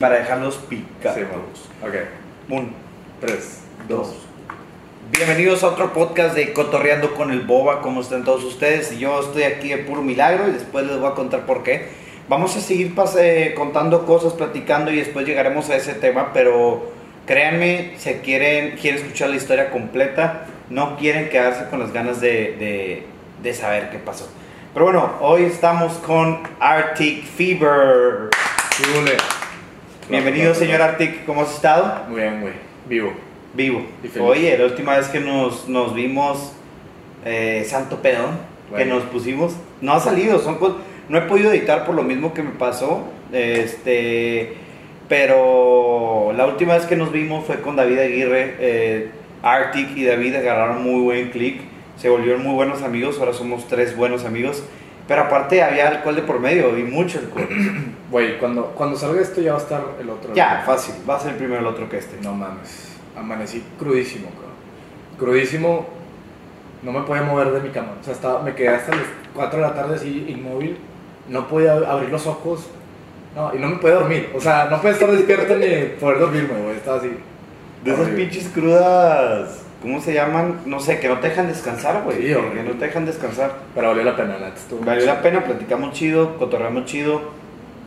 Para dejarlos picados. Sí, vamos. Ok. Un, 3, dos. 2. Bienvenidos a otro podcast de Cotorreando con el Boba. ¿Cómo están todos ustedes? Yo estoy aquí de puro milagro y después les voy a contar por qué. Vamos a seguir pas- eh, contando cosas, platicando y después llegaremos a ese tema, pero créanme, si quieren, quieren escuchar la historia completa, no quieren quedarse con las ganas de, de- de saber qué pasó. Pero bueno, hoy estamos con Arctic Fever. Bienvenido, señor Arctic. ¿Cómo has estado? Muy bien, güey. Vivo. Vivo. Oye, la última vez que nos, nos vimos, eh, Santo Pedón, que nos pusimos, no ha salido, son no he podido editar por lo mismo que me pasó, este, pero la última vez que nos vimos fue con David Aguirre, eh, Arctic y David agarraron muy buen click, se volvieron muy buenos amigos, ahora somos tres buenos amigos, pero aparte había alcohol de por medio y mucho alcohol. Güey, cuando, cuando salga esto ya va a estar el otro. ya, fácil, va a ser primero el otro que este. No mames. Amanecí crudísimo, cabrón. Crudísimo. No me podía mover de mi cama. O sea, estaba, me quedé hasta las 4 de la tarde así, inmóvil. No podía abrir los ojos. No, y no me podía dormir. O sea, no podía estar despierto ni poder dormirme, güey. Estaba así. De esas pinches crudas, ¿cómo se llaman? No sé, que no te dejan descansar, güey. Sí, que no te dejan descansar. Pero valió la pena, la Valió la pena, platicamos chido, cotorreamos chido,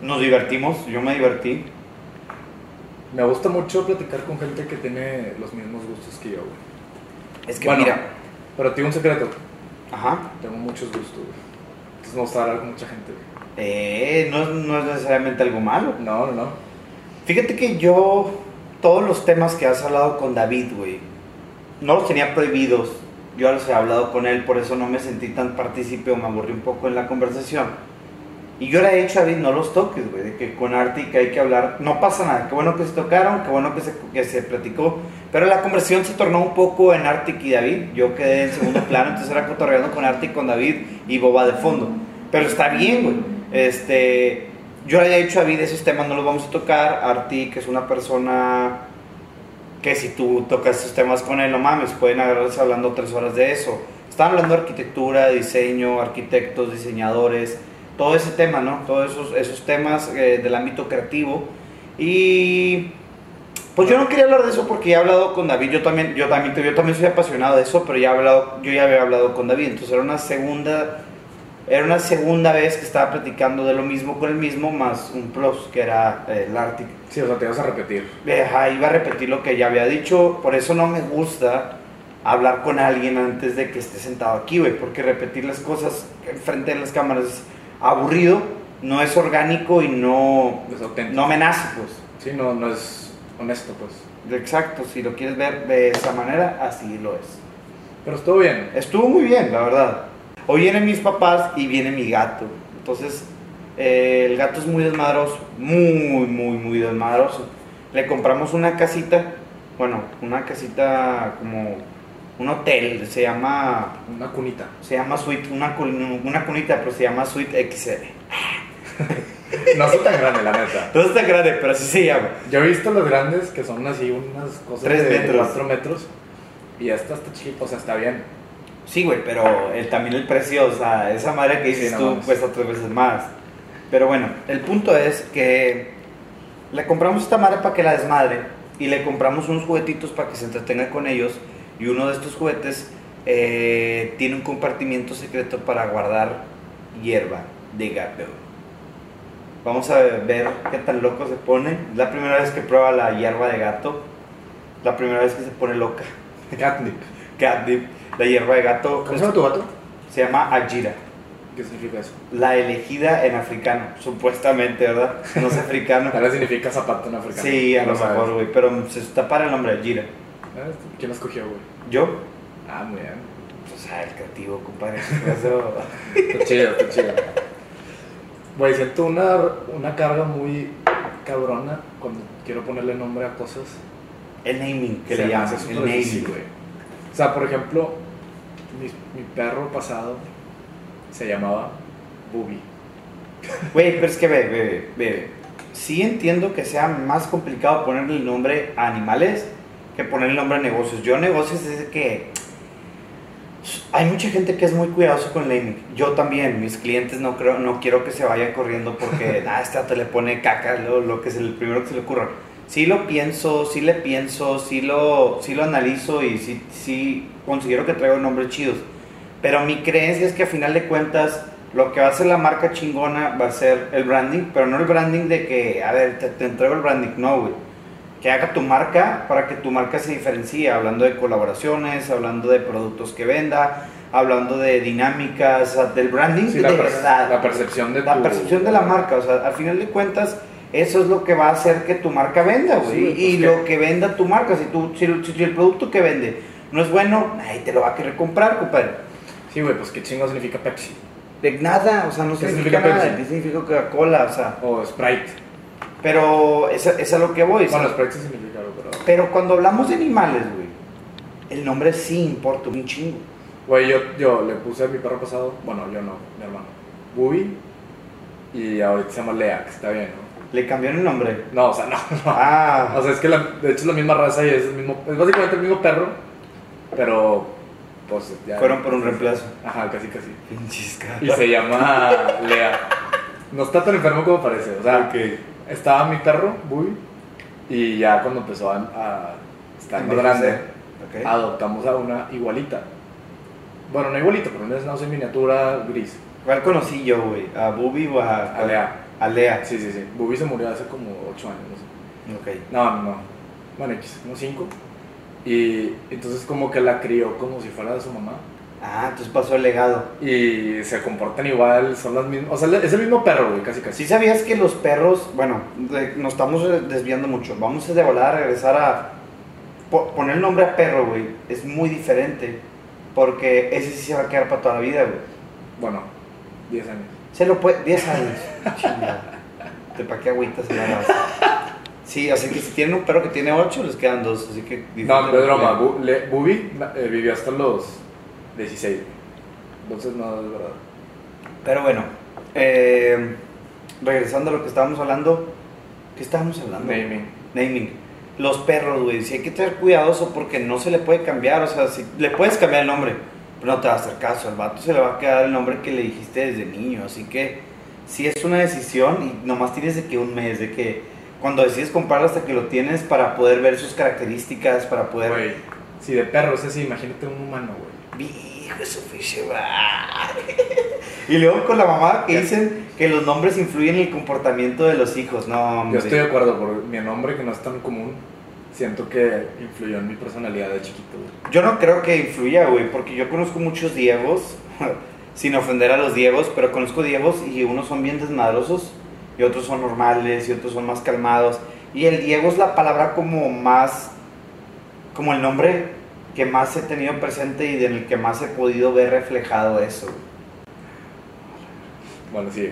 nos divertimos, yo me divertí. Me gusta mucho platicar con gente que tiene los mismos gustos que yo, güey. Es que Bueno. mira, Pero tengo un secreto. ajá, Tengo muchos gustos, güey. Entonces me gusta hablar con mucha gente, güey. eh, no, no es necesariamente algo malo. No, no, no. Fíjate que yo, todos los temas que has hablado con David, güey, no los tenía prohibidos. Yo los he hablado con él, por eso no me sentí tan partícipe o me aburrí un poco en la conversación. Y yo le he dicho a David, no los toques, güey, de que con Arctic hay que hablar, no pasa nada, qué bueno que se tocaron, qué bueno que se, que se platicó, pero la conversación se tornó un poco en Arctic y David, yo quedé en segundo plano, entonces era cotorreando con Arctic, con David y Boba de fondo, pero está bien, güey, este, yo le había dicho a David, esos temas no los vamos a tocar, Arctic es una persona que si tú tocas esos temas con él, no mames, pueden agarrarse hablando tres horas de eso. Estaban hablando de arquitectura, diseño, arquitectos, diseñadores, todo ese tema, ¿no? Todos esos, esos temas eh, del ámbito creativo. Y pues yo no quería hablar de eso porque he hablado con David, yo también, yo también, yo también soy apasionado de eso, pero ya he hablado, yo ya había hablado con David, entonces era una segunda, era una segunda vez que estaba platicando de lo mismo con el mismo, más un plus, que era eh, el Arctic. Sí, o sea, te vas a repetir. Ajá, iba a repetir lo que ya había dicho, por eso no me gusta hablar con alguien antes de que esté sentado aquí, güey, porque repetir las cosas frente a las cámaras es aburrido, no es orgánico y no, Es no me nace, pues. Sí, no, no es honesto, pues. Exacto, si lo quieres ver de esa manera, así lo es. Pero estuvo bien. Estuvo muy bien, la verdad. Hoy vienen mis papás y viene mi gato. Entonces, eh, el gato es muy desmadroso, muy, muy, muy desmadroso. Le compramos una casita, bueno, una casita como un hotel, se llama, Una cunita. se llama Suite, una, una cunita, pero se llama Suite XL. No soy tan grande, la neta. No está grande, pero así se llama. Yo he visto los grandes que son así unas cosas Tres de metros. 4 metros. Y esta está chiquita, o sea, está bien. Sí, güey, pero el- también el precio, o sea, esa madre que dices Sí, no tú cuesta tres veces más. Pero bueno, el punto es que le compramos esta madre para que la desmadre y le compramos unos juguetitos para que se entretenga con ellos. Y uno de estos juguetes eh, tiene un compartimiento secreto para guardar hierba de gato. Vamos a ver qué tan loco se pone. Es la primera vez que prueba la hierba de gato. La primera vez que se pone loca. Catnip. Catnip. La hierba de gato ¿Cómo se llama tu gato? se llama Ajira. ¿Qué significa eso? La elegida en africano, supuestamente, ¿verdad? No es africano. Tal vez significa zapato en africano. Sí, a lo mejor, güey. Pero se está para el nombre Ajira. Ah, ¿Quién lo escogió, güey? ¿Yo? Ah, muy bien. O sea, el creativo, compadre. Eso- Está chido, está chido. Güey, siento una, una carga muy cabrona cuando quiero ponerle nombre a cosas. El naming, que Se le hace El naming. güey. O sea, por ejemplo, mi, mi perro pasado se llamaba Boogie. Güey, pero es que ve, ve, ve. Sí entiendo que sea más complicado ponerle el nombre a animales que ponerle el nombre a negocios. Yo negocios es que Hay mucha gente que es muy cuidadoso con el naming. Yo también, mis clientes no creo, no quiero que se vayan corriendo porque ah, este te le pone caca, lo, lo que es el primero que se le ocurra. Sí lo pienso, sí le pienso, sí lo, sí lo analizo y sí, sí considero que traigo nombres chidos. Pero mi creencia es que a final de cuentas lo que va a hacer la marca chingona va a ser el branding, pero no el branding de que, a ver, te, te entrego el branding, no, güey. Que haga tu marca para que tu marca se diferencie, hablando de colaboraciones, hablando de productos que venda, hablando de dinámicas, o sea, del branding Sí, de la, verdad. la percepción de La tu- percepción de la marca, o sea, al final de cuentas, eso es lo que va a hacer que tu marca venda, güey. Sí, pues, y lo que venda tu marca, si, tú, si, el- si el producto que vende no es bueno, nadie te lo va a querer comprar, compadre. Sí, güey, pues qué chingo significa Pepsi. De nada, o sea, no ¿Qué significa, significa nada. Pepsi? ¿Qué significa Coca-Cola? O sea, O Sprite. pero es, a- es lo que voy. Bueno. Sprite significa algo, pero... Pero cuando hablamos de animales, güey, el nombre sí importa un chingo. Güey, yo, yo le puse a mi perro pasado, bueno, yo no, mi hermano, Bubi, y ahorita se llama Lea, que está bien, ¿no? Le cambiaron el nombre. No, o sea, no, no. Ah, O sea, es que la- de hecho es la misma raza y es, el mismo, es básicamente el mismo perro, pero pues ya... fueron por un reemplazo. Ajá, casi, casi. Pinches Y se llama Lea. No está tan enfermo como parece, o sea, estaba mi perro, Bubi, y ya cuando empezó a, a estar más grande, Ok. adoptamos a una igualita. Bueno, no igualita, pero una schnauzer en miniatura gris. ¿Cuál conocí yo, güey? ¿A Bubi o a, A Lea. A Lea. Sí, sí, sí. Bubi se murió hace como 8 años, no sé. Ok. No, no, no. Bueno, X, como 5. Y entonces como que la crió como si fuera de su mamá. Ah, entonces pasó el legado. Y se comportan igual, son las mismas. O sea, es el mismo perro, güey, casi casi. ¿Sí sabías que los perros, bueno, de- nos estamos desviando mucho, vamos de volada a regresar a po- poner el nombre a perro, güey, es muy diferente, porque ese sí se va a quedar para toda la vida, güey. Bueno, 10 años. Se lo puede, 10 años. ¿De para qué agüitas se la? Sí, así que si tienen un perro que tiene 8, les quedan 2, así que... No, no es broma. Bubi eh, vivió hasta los 16. güey. Entonces no es verdad. Pero bueno, eh, regresando a lo que estábamos hablando, ¿qué estábamos hablando? Naming. Naming. Los perros, güey, sí hay que tener cuidadoso porque no se le puede cambiar, o sea, si le puedes cambiar el nombre, pero no te va a hacer caso, al vato se le va a quedar el nombre que le dijiste desde niño, así que si es una decisión y nomás tienes de que un mes, de que cuando decides comprarlo hasta que lo tienes para poder ver sus características, para poder... Güey, si de perro es así, imagínate un humano, güey. Hijo su. Y luego con la mamá que dicen que los nombres influyen en el comportamiento de los hijos, no, Yo hombre. estoy de acuerdo, por mi nombre que no es tan común, siento que influyó en mi personalidad de chiquito, güey. Yo no creo que influya, güey, porque yo conozco muchos Diegos, sin ofender a los Diegos, pero conozco Diegos y unos son bien desmadrosos y otros son normales y otros son más calmados. Y el Diego es la palabra como más, como el nombre que más he tenido presente y en el que más he podido ver reflejado eso. Bueno, sí.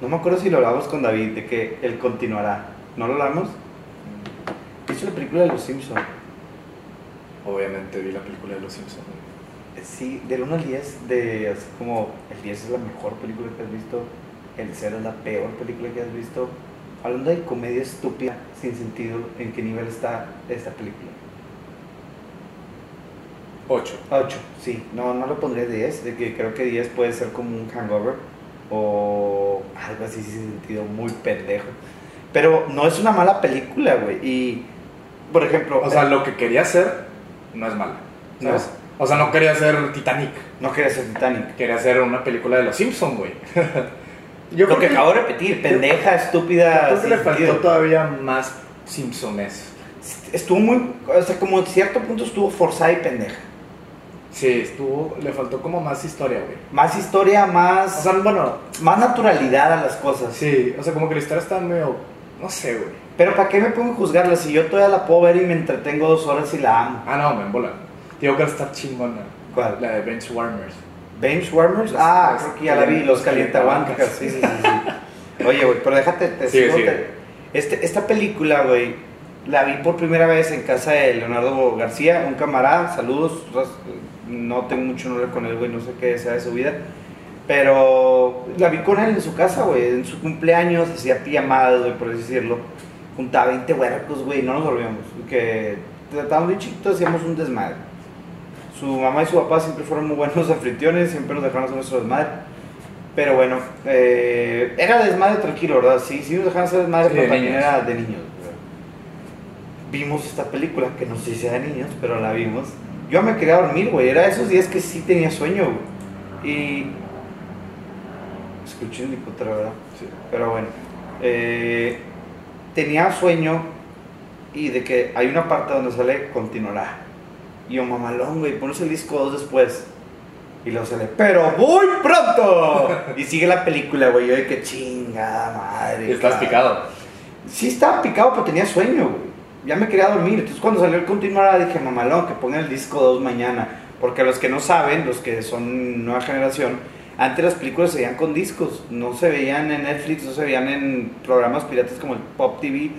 No me acuerdo si lo hablamos con David, de que él continuará. ¿No lo hablamos? ¿Viste la película de Los Simpsons? Obviamente vi la película de Los Simpsons. güey. Sí, del 1 al 10, de así como el 10 es la mejor película que has visto, el 0 es la peor película que has visto. Hablando de comedia estúpida, sin sentido, ¿en qué nivel está esta película? 8. 8, sí, no, no lo pondré 10, de que creo que 10 puede ser como un hangover o algo así sin sentido, muy pendejo. Pero no es una mala película, güey. Y, por ejemplo, O sea, lo que quería hacer no es malo. ¿sabes? O sea, no quería hacer Titanic. no quería ser Titanic. Quería hacer una película de Los Simpsons, güey. Yo lo que acabo de repetir, pendeja, estúpida. Creo que le faltó todavía más Simpsones. Estuvo muy, o sea, como en cierto punto estuvo forzada y pendeja. Sí, estuvo, le faltó como más historia, güey. Más historia, O más, sea, bueno, más naturalidad a las cosas. sí, o sea, como que la historia está medio, no sé, güey. Pero ¿para qué me pongo a juzgarla si yo todavía la puedo ver y me entretengo dos horas y la amo? Ah, no, me embola. Digo que está chingona. ¿Cuál? La de Bench Warmers. Benchwarmers. Los- Ah, creo que ya la vi, los calientabancas. Sí, sí, sí, sí. Oye, güey, pero déjate, te sigo, te- Este, esta película, güey, la vi por primera vez en casa de Leonardo García, un camarada, saludos, no tengo mucho nombre con él, güey, no sé qué sea de su vida, pero la vi con él en su casa, güey, en su cumpleaños, hacía pijamadas, güey, por decirlo, juntaba 20 huercos, güey, no nos volvíamos, que estábamos bien chiquitos, hacíamos un desmadre. Su mamá y su papá siempre fueron muy buenos anfitriones, siempre nos dejaron hacer nuestro desmadre. Pero bueno, eh, era desmadre tranquilo, ¿verdad? Sí, sí nos dejaron hacer desmadre, Sí, pero de también niños. era de niños. ¿verdad? Vimos esta película, que no sé si sea de niños, pero la vimos. Yo me quería dormir, güey. Era esos días que sí tenía sueño, güey. Y... Escuché un helicóptero, ¿verdad? Sí. Pero bueno, eh, tenía sueño y de que hay una parte donde sale continuará. Y yo, mamalón, güey, pones el disco dos después. Y luego sale, pero muy pronto. y sigue la película, güey. Yo de que chingada madre. Y estás picado. Sí estaba picado, pero tenía sueño, güey. Ya me quería dormir. Entonces cuando salió el continuará dije, mamalón, que pongan el disco 2 mañana. Porque los que no saben, los que son nueva generación, antes las películas se veían con discos. No se veían en Netflix, no se veían en programas piratas como el Pop TV.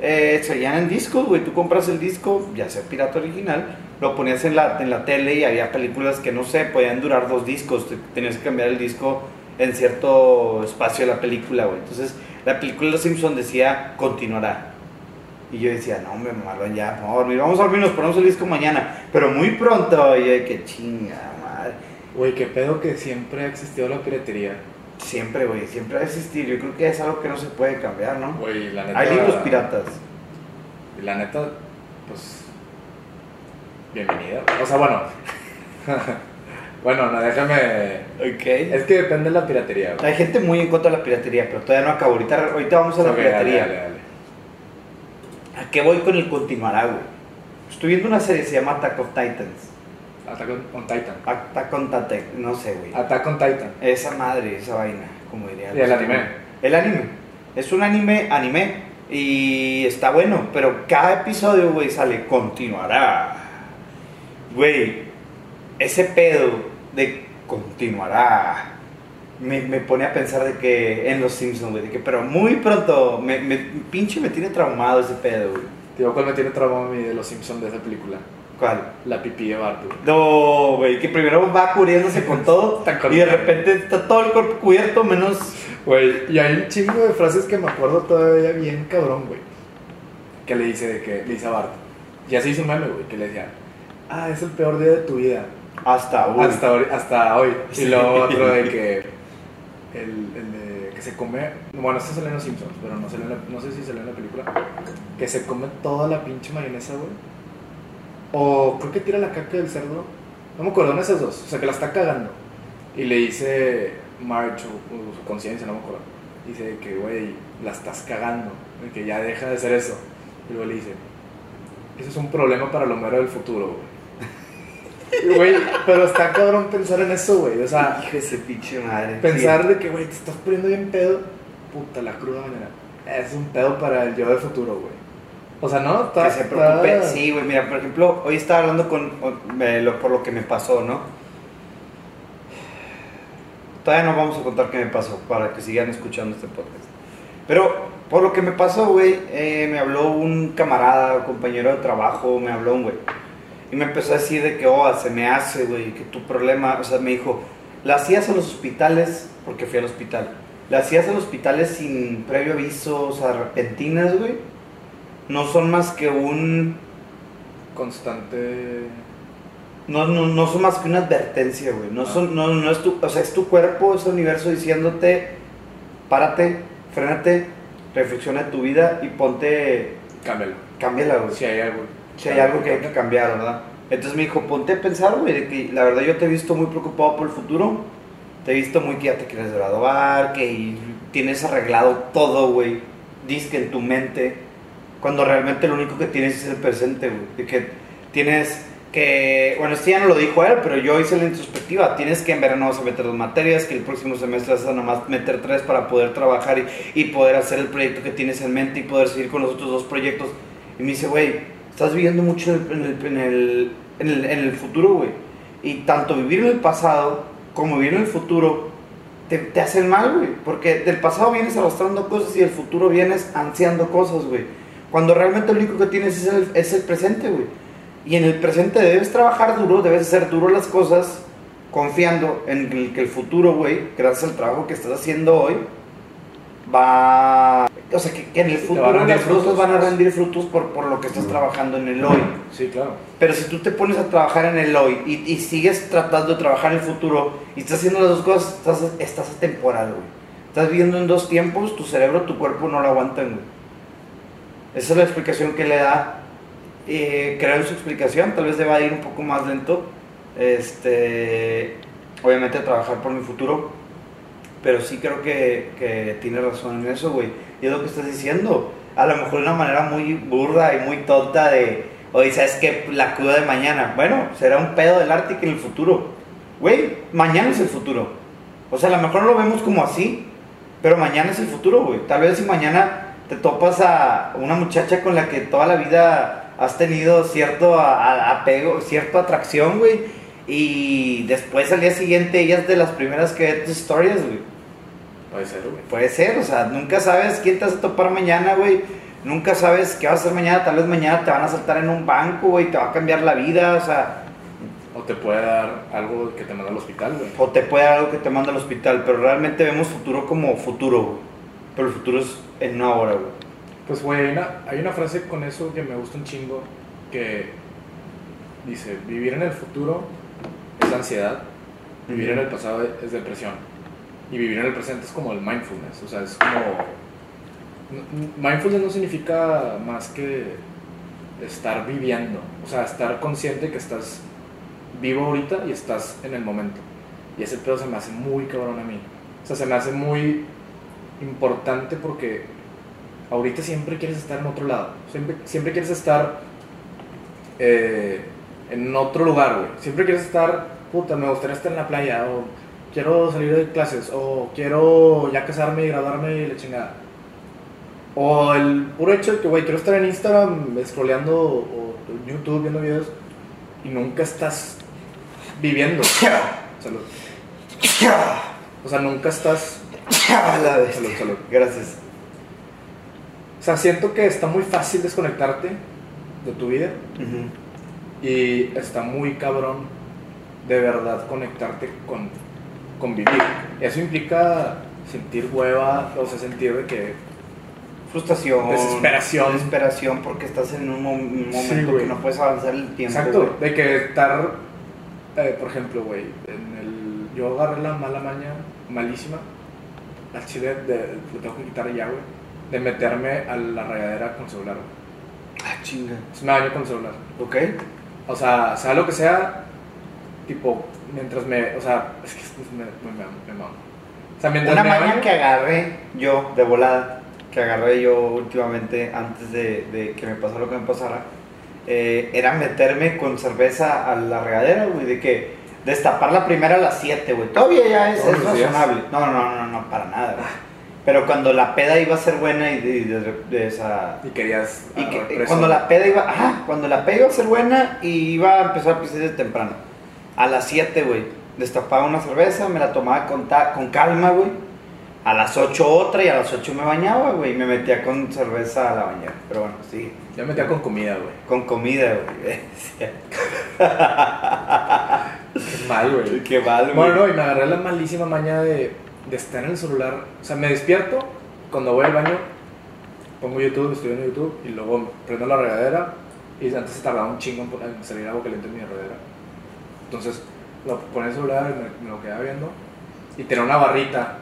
Eh, se veían en discos, güey. Tú compras el disco, ya sea pirata original, lo ponías en la, en la tele y había películas que no sé, podían durar dos discos. Te- Tenías que cambiar el disco en cierto espacio de la película, güey. Entonces, la película de Los Simpsons decía continuará. Y yo decía, no, hombre, malón, ya, vamos a dormir, vamos a dormir, nos ponemos el disco mañana. Pero muy pronto, y yo de que chinga. Güey, qué pedo que siempre ha existido la piratería. Siempre, güey, siempre va a existir. Yo creo que es algo que no se puede cambiar, ¿no? Güey, la neta. Hay libros piratas. La neta, pues. Bienvenida. O sea, bueno. bueno, no, déjame. Ok. Es que depende de la piratería, güey. Hay gente muy en contra de la piratería, pero todavía no acabo. Ahorita, ahorita vamos a la Ok, dale, piratería. dale, dale. ¿A qué voy con el continuará, güey? Estoy viendo una serie que se llama Attack of Titans. Attack on, on Titan. Attack on Titan, no sé, güey. Attack on Titan. Esa madre, esa vaina, como diría. Y el anime. El anime. Es un anime, anime. Y está bueno, pero cada episodio, güey, sale continuará. Güey, ese pedo de continuará. Me, me pone a pensar de que en los Simpsons, güey, de que, pero muy pronto, me, me- pinche me tiene traumado ese pedo, güey. Tío, ¿cuál me tiene trauma a mí de los Simpsons de esa película? ¿Cuál? La pipí de Bart, güey. No, güey, que primero va cubriéndose con todo y de repente está todo el cuerpo cubierto menos Güey, y hay un chingo de frases que me acuerdo todavía bien cabrón, güey. Que le dice de que le dice a Bart. Ya se hizo un meme, güey, que le decía, ah, es el peor día de tu vida. hasta hoy. Hasta, hoy- hasta hoy. Sí. Y luego otro de que. El, el de que se come. Bueno, este sale en los Simpsons, pero no, sale en la- no sé si sale en la película. Que se come toda la pinche mayonesa, güey. O creo que tira la caca del cerdo. No me acuerdo, en esas dos. O sea, que la está cagando. Y le dice March o, o su conciencia, no me acuerdo. Dice que, güey, la estás cagando. de Que ya deja de hacer eso. Y luego le dice: Eso es un problema para el Homero del futuro, güey. Güey, pero está cabrón pensar en eso, güey. O sea, Hijo de ese pinche madre. pensar de que, güey, te estás poniendo bien pedo. Puta, la cruda manera. Es un pedo para el yo del futuro, güey. O sea, no, está. que se está- preocupe. Sí, güey, mira, por ejemplo, hoy estaba hablando con. eh, lo- por lo que me pasó, ¿no? Todavía no vamos a contar qué me pasó para que sigan escuchando este podcast. Pero por lo que me pasó, güey, eh, me habló un camarada, compañero de trabajo, me habló un güey. Y me empezó a decir de que, oh, se me hace, güey, que tu problema, o sea, me dijo, la hacías a los hospitales, porque fui al hospital, la hacías a los hospitales sin previo aviso, o sea, repentinas, güey. No son más que un, Constante. no, no, no son más que una advertencia, güey. No Ah. son, no, no es tu, o sea, es tu cuerpo, es el universo diciéndote, párate, frénate, reflexiona tu vida y ponte, Cámbialo. cámbiala, güey. Si hay algo. Si hay algo que hay que cambiar, ¿verdad? Entonces me dijo, ponte a pensar, güey, de que la verdad yo te he visto muy preocupado por el futuro. Te he visto muy que ya te quieres graduar, que tienes arreglado todo, güey. Disque en tu mente. Cuando realmente lo único que tienes es el presente, güey. De que tienes que, bueno, esto ya no lo dijo él, pero yo hice la introspectiva. Tienes que en verano vas a meter dos materias, que el próximo semestre vas a nomás meter tres para poder trabajar y, y poder hacer el proyecto que tienes en mente y poder seguir con los otros dos proyectos. Y me dice, güey, estás viviendo mucho en el, en el, en el, en el futuro, güey. Y tanto vivir en el pasado como vivir en el futuro te, te hacen mal, güey. Porque del pasado vienes arrastrando cosas y del futuro vienes ansiando cosas, güey. Cuando realmente lo único que tienes es el, es el presente, güey. Y en el presente debes trabajar duro, debes hacer duro las cosas, confiando en el, que el futuro, güey, gracias al trabajo que estás haciendo hoy, va... O sea, que, que en el futuro las cosas van a rendir frutos por, por lo que estás trabajando en el hoy. Sí, claro. Pero si tú te pones a trabajar en el hoy y, y sigues tratando de trabajar en el futuro y estás haciendo las dos cosas, estás, estás atemporal, güey. Estás viviendo en dos tiempos, tu cerebro, tu cuerpo no lo aguantan, güey. Esa es la explicación que le da. Eh, creo su explicación, tal vez deba ir un poco más lento. Este, obviamente trabajar por mi futuro. Pero sí creo que, que tiene razón en eso, güey. Y es lo que estás diciendo. A lo mejor de una manera muy burda y muy tonta de, oye, ¿sabes qué? La cruda de mañana. Bueno, será un pedo del Ártico en el futuro. Güey, mañana es el futuro. O sea, a lo mejor no lo vemos como así, pero mañana es el futuro, güey. Tal vez si mañana te topas a una muchacha con la que toda la vida has tenido cierto apego, cierta atracción, güey. Y después al día siguiente ella es de las primeras que ve tus stories, güey. Puede ser, güey. Puede ser, o sea, nunca sabes quién te vas a topar mañana, güey. Nunca sabes qué vas a hacer mañana. Tal vez mañana te van a saltar en un banco, güey, te va a cambiar la vida, o sea, O te puede dar algo que te manda al hospital, güey. o te puede dar algo que te manda al hospital, pero realmente vemos futuro como futuro, güey. Pero el futuro es en una hora, güey. Pues, güey, hay una, hay una frase con eso que me gusta un chingo que dice, vivir en el futuro es ansiedad, vivir en el pasado es depresión y vivir en el presente es como el mindfulness, o sea, es como... Mindfulness no significa más que estar viviendo, o sea, estar consciente que estás vivo ahorita y estás en el momento. Y ese pedo se me hace muy cabrón a mí. O sea, se me hace muy importante porque ahorita siempre quieres estar en otro lado. Siempre, siempre quieres estar eh, en otro lugar, güey. Siempre quieres estar, puta, me gustaría estar en la playa, o quiero salir de clases, o quiero ya casarme y graduarme y la chingada. O el puro hecho de que, güey, quiero estar en Instagram scrolleando o en YouTube viendo videos y nunca estás viviendo. Salud. O sea, nunca estás. A la bestia. Salud, salud. Gracias. O sea, siento que está muy fácil desconectarte de tu vida y está muy cabrón de verdad conectarte con, con vivir. Eso implica sentir hueva, o sea, sentir de que Frustración. Desesperación. Desesperación porque estás en un, mo- un Sí, momento que no puedes avanzar el tiempo. Exacto, de que estar, eh, por ejemplo, güey, en el, yo agarré la mala maña, malísima, al chile, de, lo tengo que quitar ya, güey, de meterme a la rayadera con celular, güey. Ah, chinga. Es me baño con celular. Ok. O sea, sea lo que sea, tipo, mientras me, o sea, es que me, me, me, me mamo. O sea, mientras Una me maña baño, que agarré yo de volada, que agarré yo últimamente antes de, de que me pasara lo que me pasara, eh, era meterme con cerveza a la regadera, güey, de que destapar la primera a las 7, güey. Todavía ya es, razonable. No, no, no, no, no, para nada, güey. Pero cuando la peda iba a ser buena y de, de- de esa... y querías Y que, cuando la peda iba, ajá, cuando la peda iba a ser buena y iba a empezar a pisar de temprano. A las 7, güey, destapaba una cerveza, me la tomaba con, ta- con calma, güey. A las 8 otra y a las 8 me bañaba, güey, y me metía con cerveza a la bañera. Pero bueno, sí, Ya me metía con comida, güey. con comida, güey. Qué mal, güey. Qué mal, güey. Bueno, no, y me agarré la malísima maña de, de estar en el celular. O sea, me despierto, cuando voy al baño, pongo YouTube, estoy en YouTube, y luego prendo la regadera. Y antes se tardaba un chingo en salir agua caliente en mi regadera. Entonces, lo ponía el celular, me, me lo quedaba viendo. Y tenía una barrita.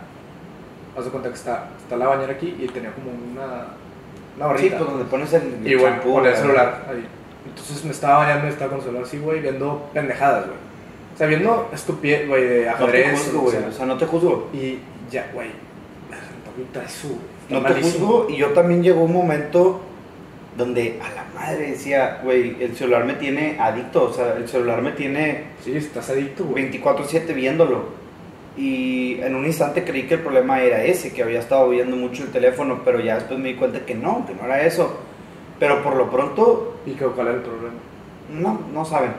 Haz de cuenta que está, está la bañera aquí y tenía como una, una Sí, barrita. pues donde pones el, Y bueno, ponía el celular ahí. Entonces me estaba bañando y estaba con el celular así, güey, viendo pendejadas, güey. O sea, viendo estupidez, güey, de No te ajedrez. juzgo, o güey, sea, o sea, no te juzgo. y ya, güey, No te juzgo y yo también llegó un momento donde a la madre decía, güey, el celular me tiene adicto, o sea, el celular me tiene Sí, estás adicto, güey. 24/7 viéndolo. Y en un instante creí que el problema era ese, que había estado viendo mucho el teléfono, pero ya después me di cuenta que no, que no era eso. Pero por lo pronto, ¿Y qué, cuál era el problema? no, no saben.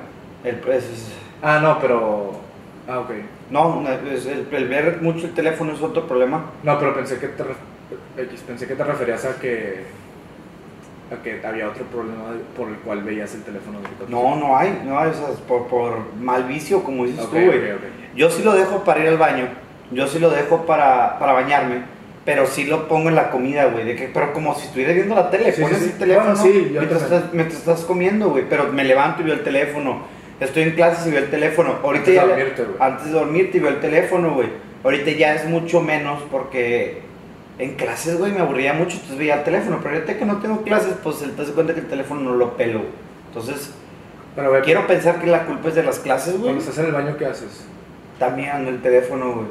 El, es- es- Ah, no, pero. Ah, ok. no, es- el, el ver mucho el teléfono es otro problema. No, pero pensé que te, pensé que te referías a que. a que había otro problema por el cual veías el teléfono. 24/7. No, no hay, no hay, o sea, por, por mal vicio, como dices Ok, tú, güey. ok, ok. Yo sí lo dejo para ir al baño, yo sí lo dejo para, para bañarme, Pero sí lo pongo en la comida, güey. De que, pero como si estuviera viendo la tele, Sí, pones sí, sí. el teléfono Bueno, mientras, estás, mientras estás comiendo, güey. Pero me levanto y veo el teléfono. Estoy en clases y veo el teléfono. Ahorita Antes de ya dormirte, güey. antes de dormirte y veo el teléfono, güey. Ahorita ya es mucho menos porque en clases, güey, me aburría mucho, entonces veía el teléfono. Pero ahorita que no tengo clases, pues te das cuenta que el teléfono no lo pelo. Entonces, Pero quiero pensar que la culpa es de las clases, güey. cuando estás en el baño, ¿qué haces? También ando el teléfono, güey.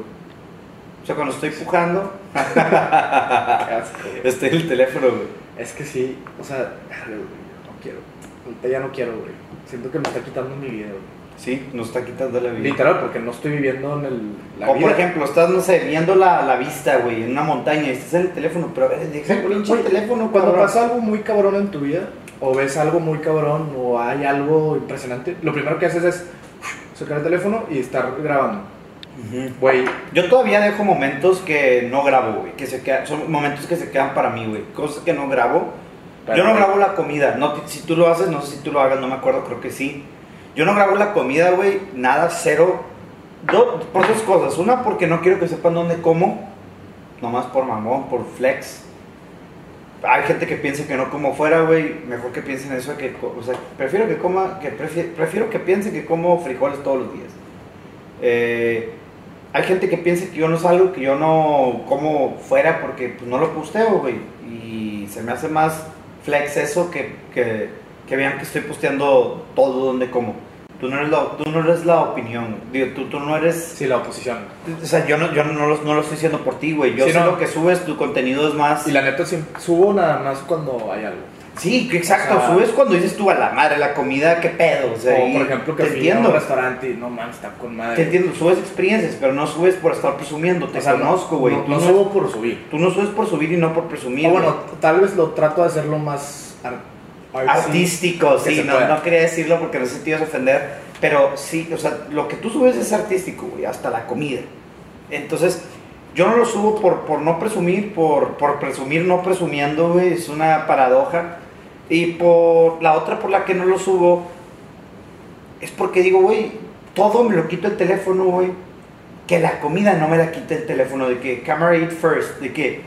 O sea, cuando estoy pujando, estoy en el teléfono, güey. Es que sí, o sea, no quiero. Ahorita ya no quiero, güey. Siento que me está quitando mi vida, güey. Sí, nos está quitando la vida. Literal, porque no estoy viviendo en el, la o vida. por ejemplo, estás, no sé, viendo la, la vista, güey, en una montaña y estás en el teléfono, pero a ver, deja el pinche teléfono, Cuando cabrón. pasa algo muy cabrón en tu vida, o ves algo muy cabrón, o hay algo impresionante, lo primero que haces es sacar el teléfono y estar grabando. Güey, Yo todavía dejo momentos que no grabo, güey, que se quedan, son momentos que se quedan para mí, güey, cosas que no grabo. Yo no grabo la comida, no, si tú lo haces, no sé si tú lo hagas, no me acuerdo, creo que sí. Yo no grabo la comida, güey, nada, cero. Do- por dos cosas. Una, porque no quiero que sepan dónde como, nomás por mamón, por flex. Hay gente que piense que no como fuera, güey, mejor que piensen eso, que, o sea, prefiero que coma, que prefi- prefiero que piensen que como frijoles todos los días. Eh, hay gente que piensa que yo no salgo, que yo no como fuera porque pues, no lo posteo, güey. Y se me hace más flex eso que, que, que vean que estoy posteando todo donde como. Tú no eres la, tú no eres la opinión, digo, tú, tú no eres... sí, la oposición. O sea, yo no, yo no, lo, no lo estoy diciendo por ti, güey. Yo Sí, sé no. lo que subes, tu contenido es más... Y la neta, sí, subo nada más cuando hay algo. Sí, exacto. O sea- subes cuando dices tú a la madre, la comida, qué pedo. O sea, o y por ejemplo, que te fui a entiendo. un restaurante y no mames, está con madre. Te entiendo, subes experiencias, pero no subes por estar presumiendo. Te O sea, no- conozco, güey. No, no no, subo por subir. tú no subes por subir y no por presumir. O bueno, tal vez lo trato de hacerlo más ar- artístico, sí. no quería decirlo porque no sé si te ibas a ofender. Pero sí, o sea, lo que tú subes es artístico, güey, hasta la comida. Entonces, yo no lo subo por, por no presumir, por, por presumir no presumiendo, güey. Es una paradoja. Y por la otra por la que no lo subo es porque digo, güey, todo me lo quito el teléfono, güey. Que la comida no me la quite el teléfono, de que camera eat first, de que,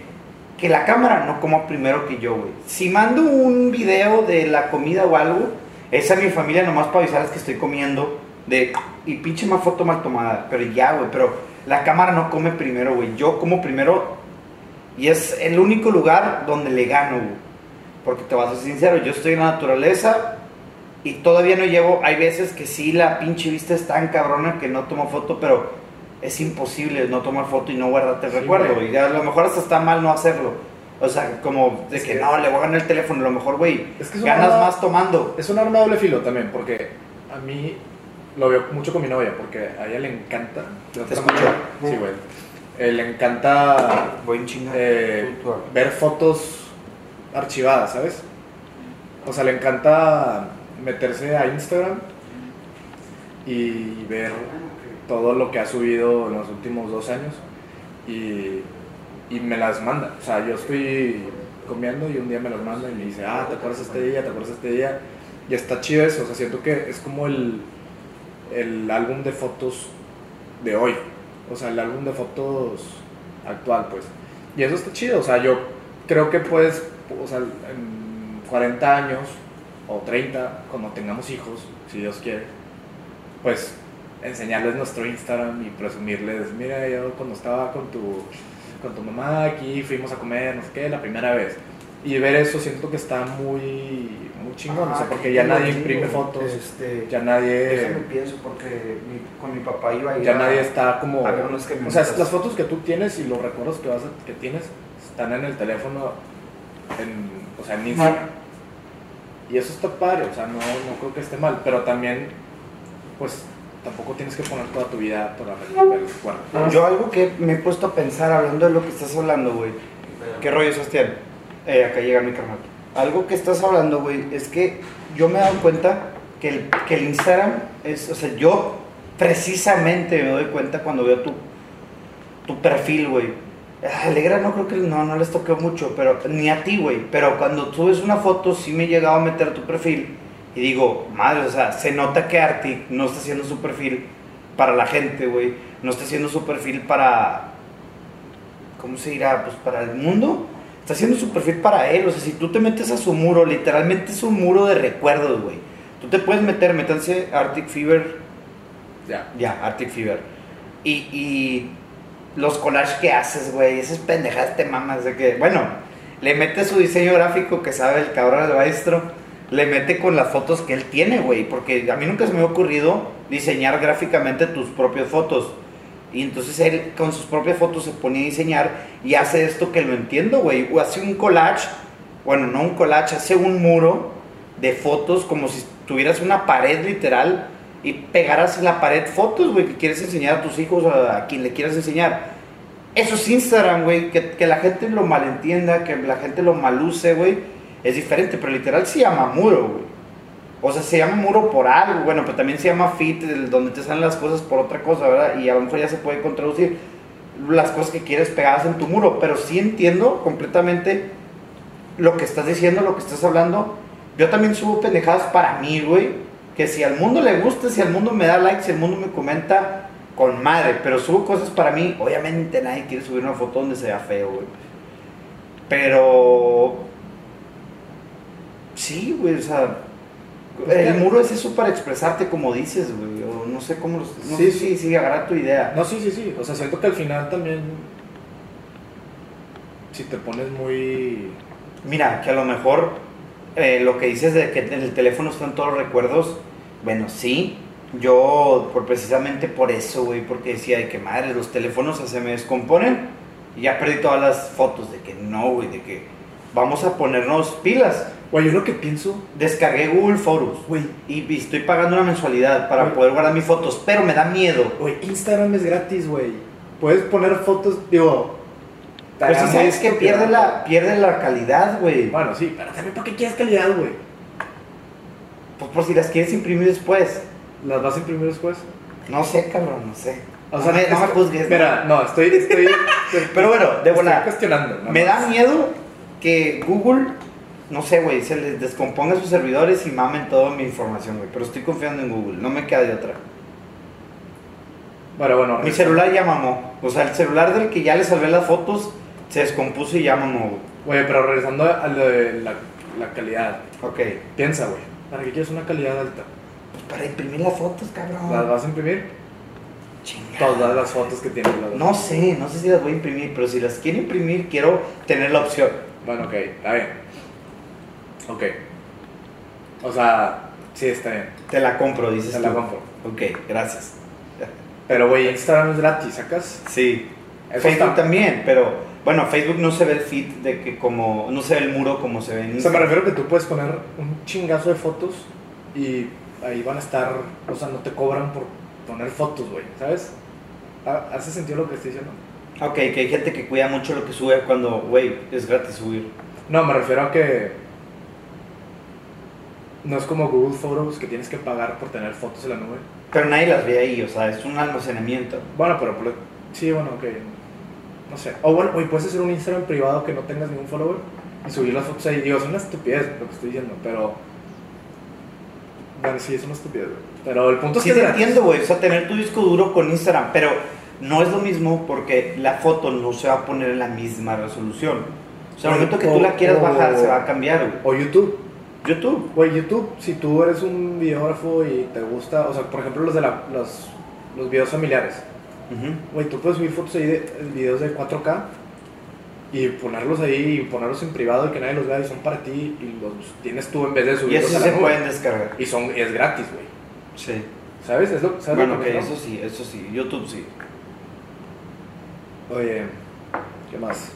que la cámara no coma primero que yo, güey. Si mando un video de la comida o algo, es a mi familia nomás para avisarles que estoy comiendo, de, y pinche más foto mal tomada, pero ya, güey, pero la cámara no come primero, güey. Yo como primero, y es el único lugar donde le gano, güey. Porque te vas a ser sincero, yo estoy en la naturaleza y todavía no llevo. Hay veces que sí, la pinche vista es tan cabrona que no tomo foto, pero es imposible no tomar foto y no guardarte el Sí, recuerdo. güey. Y a lo mejor hasta está mal no hacerlo. O sea, como de Es que que- no, le voy a ganar el teléfono. A lo mejor, güey, Es que ganas arma- más tomando. Es un arma doble filo también, porque a mí lo veo mucho con mi novia, porque a ella le encanta. otra escucho. manera- Sí, güey. Eh, le encanta Voy en eh, ver fotos archivadas, ¿sabes? O sea, le encanta meterse a Instagram y ver todo lo que ha subido en los últimos dos años y, y me las manda. O sea, yo estoy comiendo y un día me las manda y me dice, ah, ¿te acuerdas este día? ¿Te acuerdas este día? Y está chido eso, o sea, siento que es como el, el álbum de fotos de hoy. O sea, el álbum de fotos actual, pues. Y eso está chido, o sea, yo creo que puedes, o sea, en 40 años o 30, cuando tengamos hijos, si Dios quiere, pues enseñarles nuestro Instagram y presumirles, mira, yo cuando estaba con tu, con tu mamá aquí, fuimos a comer, no sé qué, la primera vez. Y ver eso siento que está muy, muy chingón, o sea, porque ya nadie imprime fotos, Este, ya nadie, Déjame pienso porque mi- con mi papá iba a ir ya a- nadie está como... a ver O sea, las fotos que tú tienes y los recuerdos que, vas a- que tienes están en el teléfono, en, o sea, en Instagram. Y eso está padre, o sea, no, no creo que esté mal, pero también, pues, tampoco tienes que poner toda tu vida para el recuerdo. Yo algo que me he puesto a pensar hablando de lo que estás hablando, güey. ¿Qué rollo, Sebastián? Eh, acá llega mi carnal. Algo que estás hablando, güey, es que yo me he dado cuenta que el, que el Instagram es, o sea, yo precisamente me doy cuenta cuando veo tu, tu perfil, güey. Alegra no creo que no, no les toqué mucho, pero ni a ti, güey. Pero cuando subes una foto, sí me he llegado a meter tu perfil y digo, madre, o sea, se nota que Arctic no está haciendo su perfil para la gente, güey. No está haciendo su perfil para ¿cómo se dirá? Pues para el mundo. Está haciendo su perfil para él. O sea, si tú te metes a su muro, literalmente es un muro de recuerdos, güey. Tú te puedes meter, métanse Arctic Fever. Ya. Ya, Arctic Fever. Y, y los collages que haces, güey, esas pendejadas te mamas de que, bueno, le mete su diseño gráfico que sabe el cabrón del maestro, le mete con las fotos que él tiene, güey, porque a mí nunca se me ha ocurrido diseñar gráficamente tus propias fotos. Y entonces él con sus propias fotos se pone a diseñar y hace esto que lo entiendo, güey. O hace un collage, bueno, no un collage, hace un muro de fotos como si tuvieras una pared literal y pegaras en la pared fotos, güey, que quieres enseñar a tus hijos, a, a quien le quieras enseñar. Eso es Instagram, güey, que, la gente lo malentienda, que la gente lo maluse, güey, es diferente, pero literal se llama muro, güey. O sea, se llama muro por algo, bueno, pero también se llama fit, donde te salen las cosas por otra cosa, ¿verdad? Y a lo mejor ya se puede contraducir las cosas que quieres pegadas en tu muro, pero sí entiendo completamente lo que estás diciendo, lo que estás hablando. Yo también subo pendejadas para mí, güey, que si al mundo le gusta, si al mundo me da like, si al mundo me comenta, con madre, pero subo cosas para mí. Obviamente nadie quiere subir una foto donde se vea feo, güey. Pero... Sí, güey, o sea... El muro es eso para expresarte como dices, güey. O no sé cómo... los- No Sí, sé si, si agarra tu idea. No, sí, sí, sí. O sea, siento que al final también. Si te pones muy. Mira, que a lo mejor eh, lo que dices de que en el teléfono están todos los recuerdos, bueno, sí. Yo, por, precisamente por eso, güey, porque decía de que madre, los teléfonos se me descomponen y ya perdí todas las fotos. De que no, güey, de que vamos a ponernos pilas. Güey, yo lo que pienso. Descargué Google Photos, Güey, y, estoy pagando una mensualidad para poder guardar mis fotos, pero me da miedo. güey, Instagram es gratis, güey. Puedes poner fotos, digo. Pero si sabes que pierde la, pierde la calidad, güey. Bueno, sí, pero también ¿para qué quieres calidad, güey? Pues por si las quieres imprimir después. ¿Las vas a imprimir después? No sé, cabrón, no sé. O No sea, me- es no me juzgues, no. Mira, no, estoy. estoy Pero bueno, de volada. cuestionando. nada Me da miedo que Google, no sé, güey, se les descomponga sus servidores y mamen toda mi información, güey. Pero estoy confiando en Google, no me queda de otra. Bueno, bueno. Mi celular ya mamó. O sea, el celular del que ya le salvé las fotos se descompuso y ya mamó, güey. Oye, pero regresando a lo de la, la calidad. Ok. Piensa, güey. ¿Para qué quieres una calidad alta? Pues para imprimir las fotos, cabrón. ¿Las vas a imprimir? Chingada. Todas las fotos que tienes. las- No sé, no sé si las voy a imprimir, pero si las quiero imprimir, quiero tener la opción. Bueno, ok, está bien. Ok. O sea, sí, está bien. Te la compro, dices Te la compro. Ok, gracias. Pero, güey, Instagram es gratis, ¿sacas? Sí. Eso Facebook está- también, pero bueno, Facebook no se ve el feed de que como, no se ve el muro como se ve en O sea, me refiero que tú puedes poner un chingazo de fotos y ahí van a estar, o sea, no te cobran por poner fotos, güey, ¿sabes? ¿Ha- ¿Hace sentido lo que estoy diciendo? Ok, que hay gente que cuida mucho lo que sube cuando, güey, es gratis subir. No, me refiero a que no es como Google Photos que tienes que pagar por tener fotos en la nube. Pero nadie las ve ahí, o sea, es un almacenamiento. Bueno, pero sí, bueno, ok. No sé. O bueno, güey, puedes hacer un Instagram privado que no tengas ningún follower y subir las fotos ahí. Digo, es una estupidez lo que estoy diciendo, pero. Bueno, sí, es una estupidez, güey. Pero el punto es Sí que te es gratis. entiendo, güey, o sea, tener tu disco duro con Instagram, pero no es lo mismo porque la foto no se va a poner en la misma resolución. O sea, al momento que tú la quieras o- bajar, se va a cambiar, güey. O YouTube. YouTube. Güey, YouTube, si tú eres un videógrafo y te gusta, o sea, por ejemplo, los de la, los, los videos familiares. Güey, tú puedes subir fotos ahí de videos de 4K y ponerlos ahí y ponerlos en privado y que nadie los vea y son para ti y los tienes tú en vez de Y subirlos eso a la se pueden descargar. Y son, es gratis, güey. Sí. ¿Sabes? Es lo, ¿sabes Bueno, lo que eso sí, eso sí. YouTube sí. Oye, ¿qué más?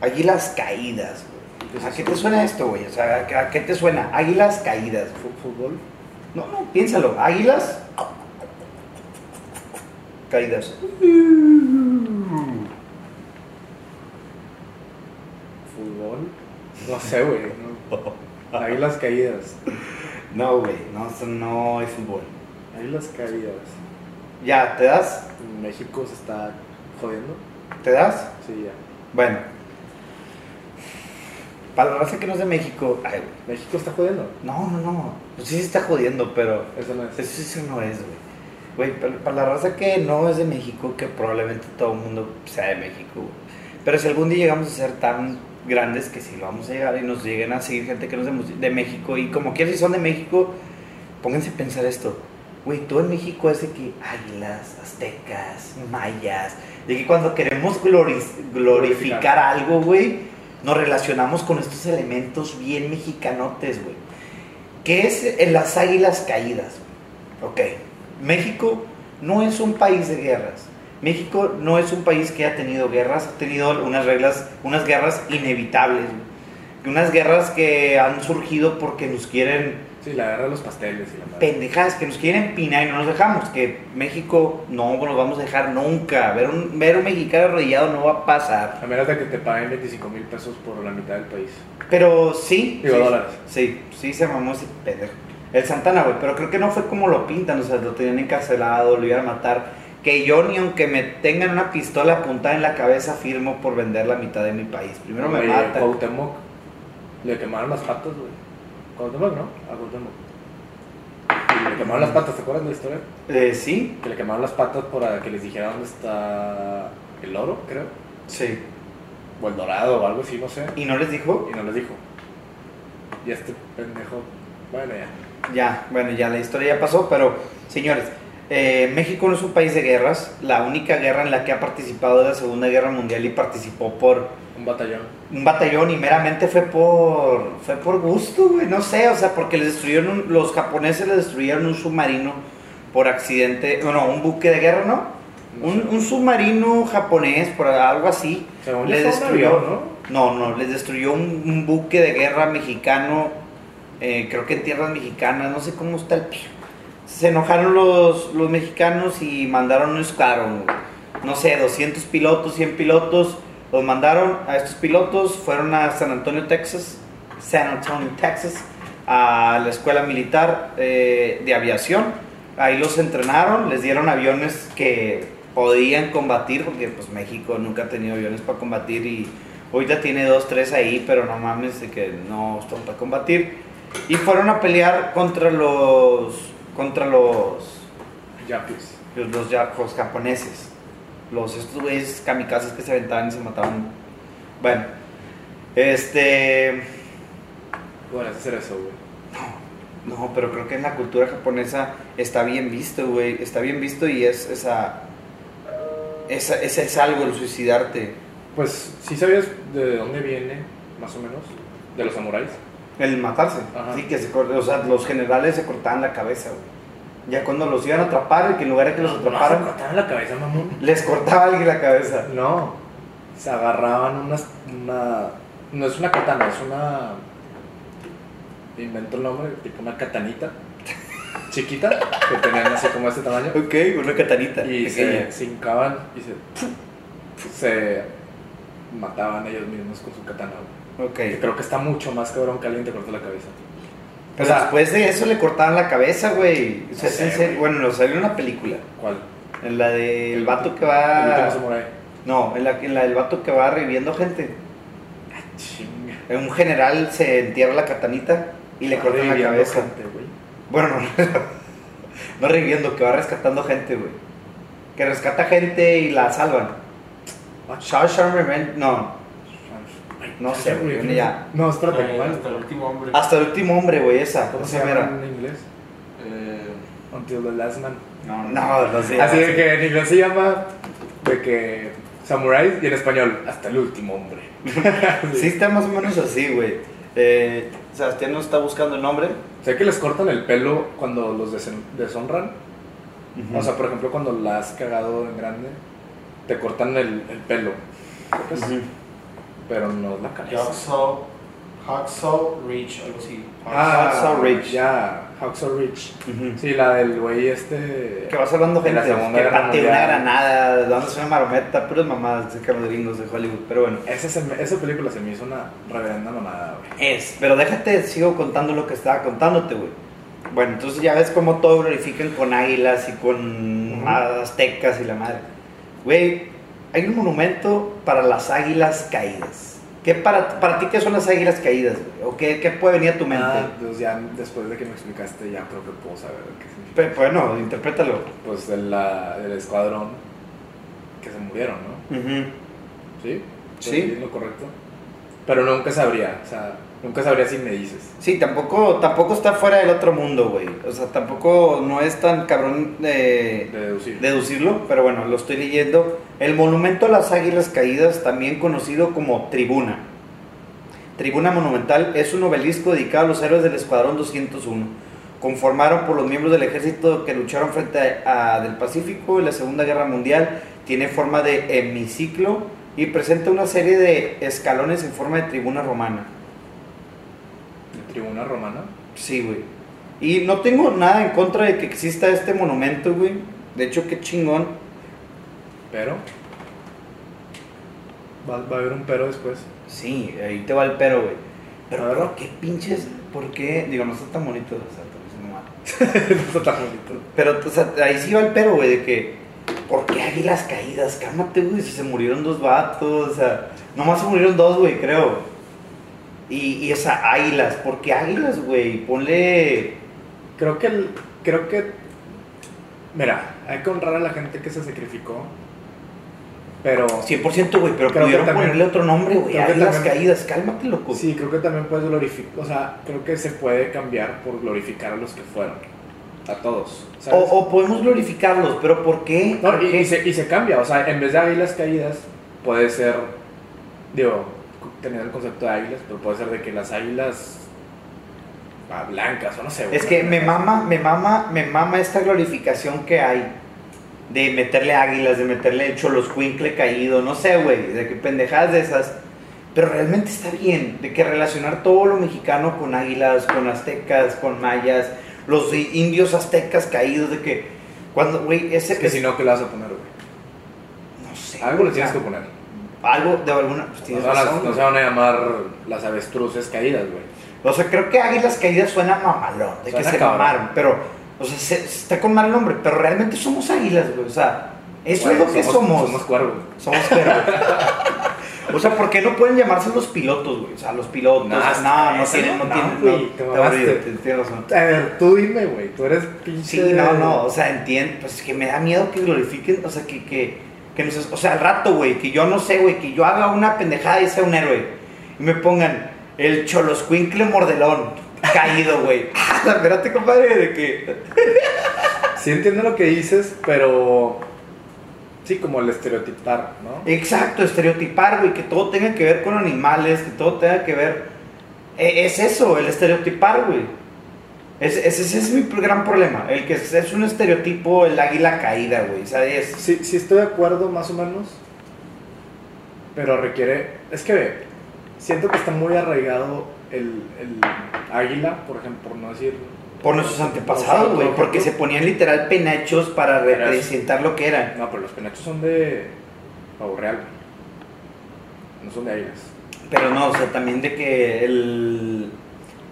Águilas caídas, güey. ¿Qué es ¿A eso? qué te suena esto, güey? O sea, ¿a qué- ¿a te suena? Águilas caídas. güey. ¿Fu- ¿Fútbol? No, no, piénsalo. Águilas caídas. ¿Fútbol? No sé, güey. no. Águilas caídas. No, güey, no, no es fútbol. Águilas caídas. Ya, ¿te das? México se está jodiendo. ¿Te das? Sí, ya. Bueno. Para la raza que no es de México, ay. México está jodiendo. No, no, no. Pues sí se está jodiendo, pero Eso no es. eso, eso no es, güey. Güey, para, para la raza que no es de México, que probablemente todo el mundo sea de México, güey. Pero si algún día llegamos a ser tan grandes que si lo vamos a llegar y nos lleguen a seguir gente que no es de, México y como quieran si son de México, pónganse a pensar esto. Güey, todo en México es de que águilas, aztecas, mayas, de que cuando queremos glori- glorificar Glorificar. algo, güey, nos relacionamos con estos elementos bien mexicanotes, güey. ¿Qué es en las águilas caídas? Ok, México no es un país de guerras. México no es un país que ha tenido guerras, ha tenido unas reglas, unas guerras inevitables. Unas guerras que han surgido porque nos quieren Sí, la guerra de los pasteles y la madre. pendejadas que nos quieren empinar y no nos dejamos. Que México no nos vamos a dejar nunca. Ver un, ver un mexicano arrodillado no va a pasar. A menos de que te paguen 25 mil pesos por la mitad del país. Pero sí. Digo, sí, dólares. Sí, sí se mamó ese pendejo. El Santana, güey. Pero creo que no fue como lo pintan. O sea, lo tenían encarcelado, lo iban a matar. Que yo ni aunque me tengan una pistola apuntada en la cabeza firmo por vender la mitad de mi país. Primero me matan. Cuauhtémoc, le quemaron las patas, güey. Cuauhtémoc, ¿no? A Cuauhtémoc. Y le quemaron las patas, ¿te acuerdas de la historia? Eh, sí, Que le quemaron las patas para que les dijera dónde está el oro, creo. sí. O el dorado o algo así, no sé. ¿Y no les dijo? Y no les dijo. Y este pendejo, bueno, ya. Ya, bueno, ya la historia ya pasó, pero señores, eh, México no es un país de guerras. La única guerra en la que ha participado es la Segunda Guerra Mundial y participó por Un batallón. un batallón y meramente fue por fue por gusto, güey, no sé, o sea, porque les destruyeron un- los japoneses les destruyeron un submarino por accidente, no, un buque de guerra, ¿no? No Un, submarino japonés por algo así. Les destruyó, avión, ¿no? No, no, les destruyó un, un buque de guerra mexicano, eh, creo que en tierras mexicanas, no sé cómo está el pedo. Se enojaron los, los mexicanos y mandaron un escuadrón, no sé, 200 pilotos, 100 pilotos, los mandaron a estos pilotos, fueron a San Antonio, Texas, San Antonio, Texas, a la escuela militar eh, de aviación. Ahí los entrenaron, les dieron aviones que podían combatir, porque pues México nunca ha tenido aviones para combatir y ahorita tiene dos, tres ahí, pero no mames de que no están para combatir. Y fueron a pelear contra los, contra los, Ya, pues. los, los, los japoneses. Los, estos güeyes kamikazes que se aventaban y se mataban. Bueno, este... Bueno, hacer eso, güey. No, pero creo que en la cultura japonesa está bien visto, güey. Está bien visto y es esa. Esa, esa es algo, el suicidarte. Pues, ¿sí sabías de dónde viene, más o menos? De los samuráis. El matarse. Ajá. Sí, que se O sea, los generales se cortaban la cabeza, güey. Ya cuando los iban a atrapar, que en lugar de que los No, no, se atraparan, cortaban la cabeza, mamón. les cortaba alguien la cabeza. No, se agarraban unas, una... No es una katana, es una... Invento el nombre, tipo una katanita chiquita, que tenían así como este tamaño. Ok, una catanita. Y pequeña. se, se hincaban y se... Se mataban ellos mismos con su katana. Ok. Creo que está mucho más cabrón que alguien te corte la cabeza. Pero o sea- después de eso le cortaban la cabeza, güey. O sea, No es en serio. Bueno, lo salió en una película. ¿Cuál? En la del vato que El va. samurái. No, en la, en la del vato que va reviviendo gente. Chinga. Un general se entierra la catanita y le cortan la cabeza. gente. Bueno, no, no reviviendo, que va rescatando gente, güey. Que rescata gente y la salvan. Ah, Shawshank Revenge, no. No sé, güey, ya. No, espérate, Eh, ¿cuál? hasta el último hombre. Hasta el último hombre, güey, esa. ¿Cómo se llama en inglés? Eh, Until the Last Man. No, no, no sé. Así de que en inglés se llama de que Samurai y en español hasta el último hombre. Sí, está más o menos así, güey. Eh, Sebastián no está buscando el nombre. Sé que les cortan el pelo cuando los deshonran. O sea, por ejemplo, cuando la has cagado en grande, te cortan el, el pelo. Pues, Ujú. Pero no la cabeza. Hacksaw, Hacksaw Ridge, algo así. Ah, Hacksaw Ridge. Ya, Hacksaw Ridge. Ujú. Sí, la del güey este. Que va salvando De la gente, Segunda que patea una granada, dándose una marometa, puras mamadas de los gringos de Hollywood, pero bueno. Esa, se me- esa película se me hizo una reverenda mamada, güey. Es, pero déjate, sigo contando lo que estaba contándote, güey. Bueno, entonces ya ves cómo todo glorifican con águilas y con Ujú. aztecas y la madre. Güey, hay un monumento para las águilas caídas. ¿Qué para, para ti qué son las águilas caídas? güey? ¿O qué, qué puede venir a tu mente? Ah, pues ya después de que me explicaste, ya creo que puedo saber qué significa. Pe- bueno, interprétalo. Pues del, la- del escuadrón que se murieron, ¿no? Ujú. ¿Sí? Sí. ¿Es lo correcto? Pero nunca sabría, o sea, nunca sabría si me dices. Sí, tampoco, tampoco está fuera del otro mundo, güey. O sea, tampoco no es tan cabrón de De deducir. deducirlo, pero bueno, lo estoy leyendo. El monumento a las águilas caídas, también conocido como tribuna. Tribuna monumental es un obelisco dedicado a los héroes del Escuadrón 201. Conformaron por los miembros del ejército que lucharon frente a, a- del Pacífico en la Segunda Guerra Mundial. Tiene forma de hemiciclo y presenta una serie de escalones en forma de tribuna romana. ¿De tribuna romana? Sí, güey. Y no tengo nada en contra de que exista este monumento, güey. De hecho, qué chingón. Pero. Va, va a haber un pero después. Sí, ahí te va el pero, güey. Pero, ver. ¿por qué pinches? ¿Por qué? Digo, no está tan bonito, o sea, no está tan bonito. Pero, o sea, ahí sí va el pero, güey, de que, ¿por qué águilas caídas? Cálmate, güey, si se murieron dos vatos, o sea, nomás se murieron dos, güey, creo. Y, y esa águilas, ¿por qué águilas, güey? Ponle. Creo que el, creo que mira, hay que honrar a la gente que se sacrificó. Pero 100%, güey, pero pudieron también- ponerle otro nombre, güey. Águilas también- caídas, cálmate, loco. sí, creo que también puedes glorificar, o sea, creo que se puede cambiar por glorificar a los que fueron. A todos. O, podemos glorificarlos, pero ¿por qué? No, ¿Por y, qué? y se, y se cambia, o sea, en vez de águilas caídas, puede ser, digo, teniendo el concepto de águilas, pero puede ser de que las águilas ah, blancas, o no sé. Es que me mama, me mama, me mama esta glorificación que hay de meterle águilas, de meterle cholos cuincle caído, no sé, güey, de que pendejadas de esas. Pero realmente está bien, de que relacionar todo lo mexicano con águilas, con aztecas, con mayas, los indios aztecas caídos, de que cuando, güey, ese Es que si no, ¿qué le vas a poner, güey? no sé. Algo le tienes que poner. Algo de alguna, pues No tienes se, van a, razón, no güey. se van a llamar las avestruces caídas, güey. O sea, creo que Águilas Caídas suena mamalón, de que se cabrón. mamaron, pero, o sea, se- está con mal nombre, pero realmente somos águilas, güey, o sea, eso es lo que somos. Somos cuervos. Somos cuervos. o sea, ¿por qué no pueden llamarse los pilotos, güey? O sea, los pilotos, No, no, no, no ese tienen, no no, tienen, güey, no, te te mamaste. tienes razón. A ver, tú dime, güey. Tú eres pinche. Sí, no, no, o sea, entiendo, pues es que me da miedo que glorifiquen, o sea, que, que, que nos, o sea, al rato, güey, que yo no sé, güey, que yo haga una pendejada y sea un héroe, y me pongan el choloscuincle mordelón caído, güey. Ah, Espérate, compadre, de que... Sí entiendo lo que dices, pero. Sí, como el estereotipar, ¿no? Exacto, estereotipar, güey, que todo tenga que ver con animales, que todo tenga que ver... e- Es eso, el estereotipar, güey. Es- Ese, ese es mi gran problema, el que es, es un estereotipo, el águila caída, güey, ¿sabes? Sí, sí estoy de acuerdo, más o menos. Pero requiere. Es que ve, siento que está muy arraigado el, el águila, por ejemplo, por no decir. Por nuestros antepasados, güey, porque se ponían literal penachos para representar lo que eran. No, pero los penachos son de. pavo real. No son de águilas. Pero no, o sea, también de que el,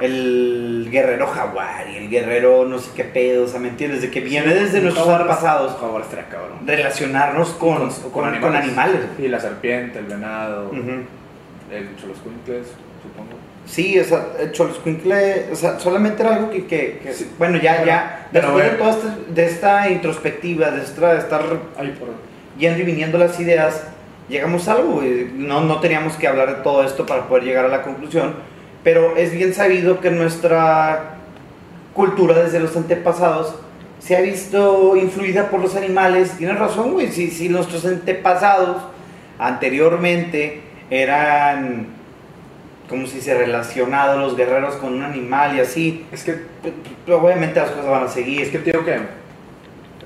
el guerrero jaguar y el guerrero no sé qué pedo, o sea, ¿me entiendes? De que viene desde nuestros antepasados Jaguar cabrón. relacionarnos con, Con- con, con con animales. animales. Sí, la serpiente, el venado, Ujú. el choloscuincles, supongo. Sí, o sea, el Choloscuincle, o sea, solamente era algo que, que- que- Sí. bueno, ya, Pero- ya, después de toda esta, de esta introspectiva, de, esta, de estar Ay, yendo y viniendo las ideas, llegamos a algo, güey. No, no teníamos que hablar de todo esto para poder llegar a la conclusión, pero es bien sabido que nuestra cultura desde los antepasados se ha visto influida por los animales. Tienes razón, güey, si, si nuestros antepasados anteriormente eran, como si se relacionados los guerreros con un animal y así, Es que, obviamente las cosas van a seguir. es que te digo que.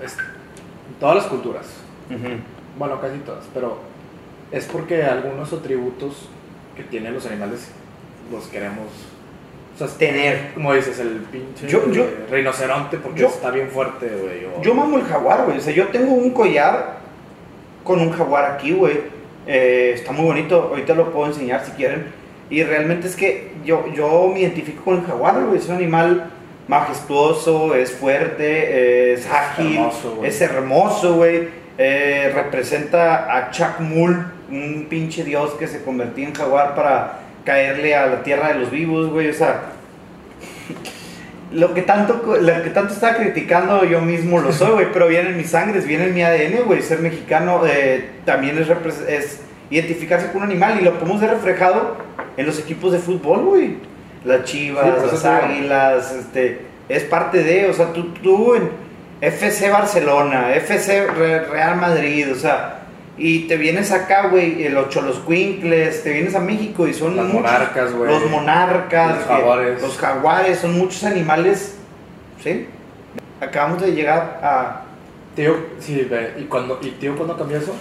es- todas las culturas, bueno, casi todas, pero es porque algunos atributos que tienen los animales los queremos. O sea, Tener. como dices, el pinche Yo- yo- rinoceronte porque yo- está bien fuerte, güey. o- Yo mamo el jaguar, güey. O sea, yo tengo un collar con un jaguar aquí, güey. Eh, está muy bonito. Ahorita lo puedo enseñar si quieren. Y realmente es que yo, yo me identifico con el jaguar, güey. Es un animal majestuoso, es fuerte, es ágil, es hermoso, güey. Eh, representa a Chuck Mull un pinche dios que se convertía en jaguar para caerle a la tierra de los vivos, güey, o sea, lo que tanto, lo que tanto estaba criticando yo mismo lo soy, güey, pero viene en mis sangres, viene en mi ADN, güey, ser mexicano eh, también es identificarse con un animal y lo podemos ver reflejado en los equipos de fútbol, güey, las chivas, Sí, pues, las águilas, este, es parte de, o sea, tú, tú en FC Barcelona, FC Re- Real Madrid, o sea, y te vienes acá, güey, Los Quincles, te vienes a México y son Las muchos- monarcas, güey. los monarcas, Los jaguares. los jaguares, son muchos animales, ¿sí? Acabamos de llegar a... Tío, sí, ¿y, cuando, ¿y tío cuándo cambió eso?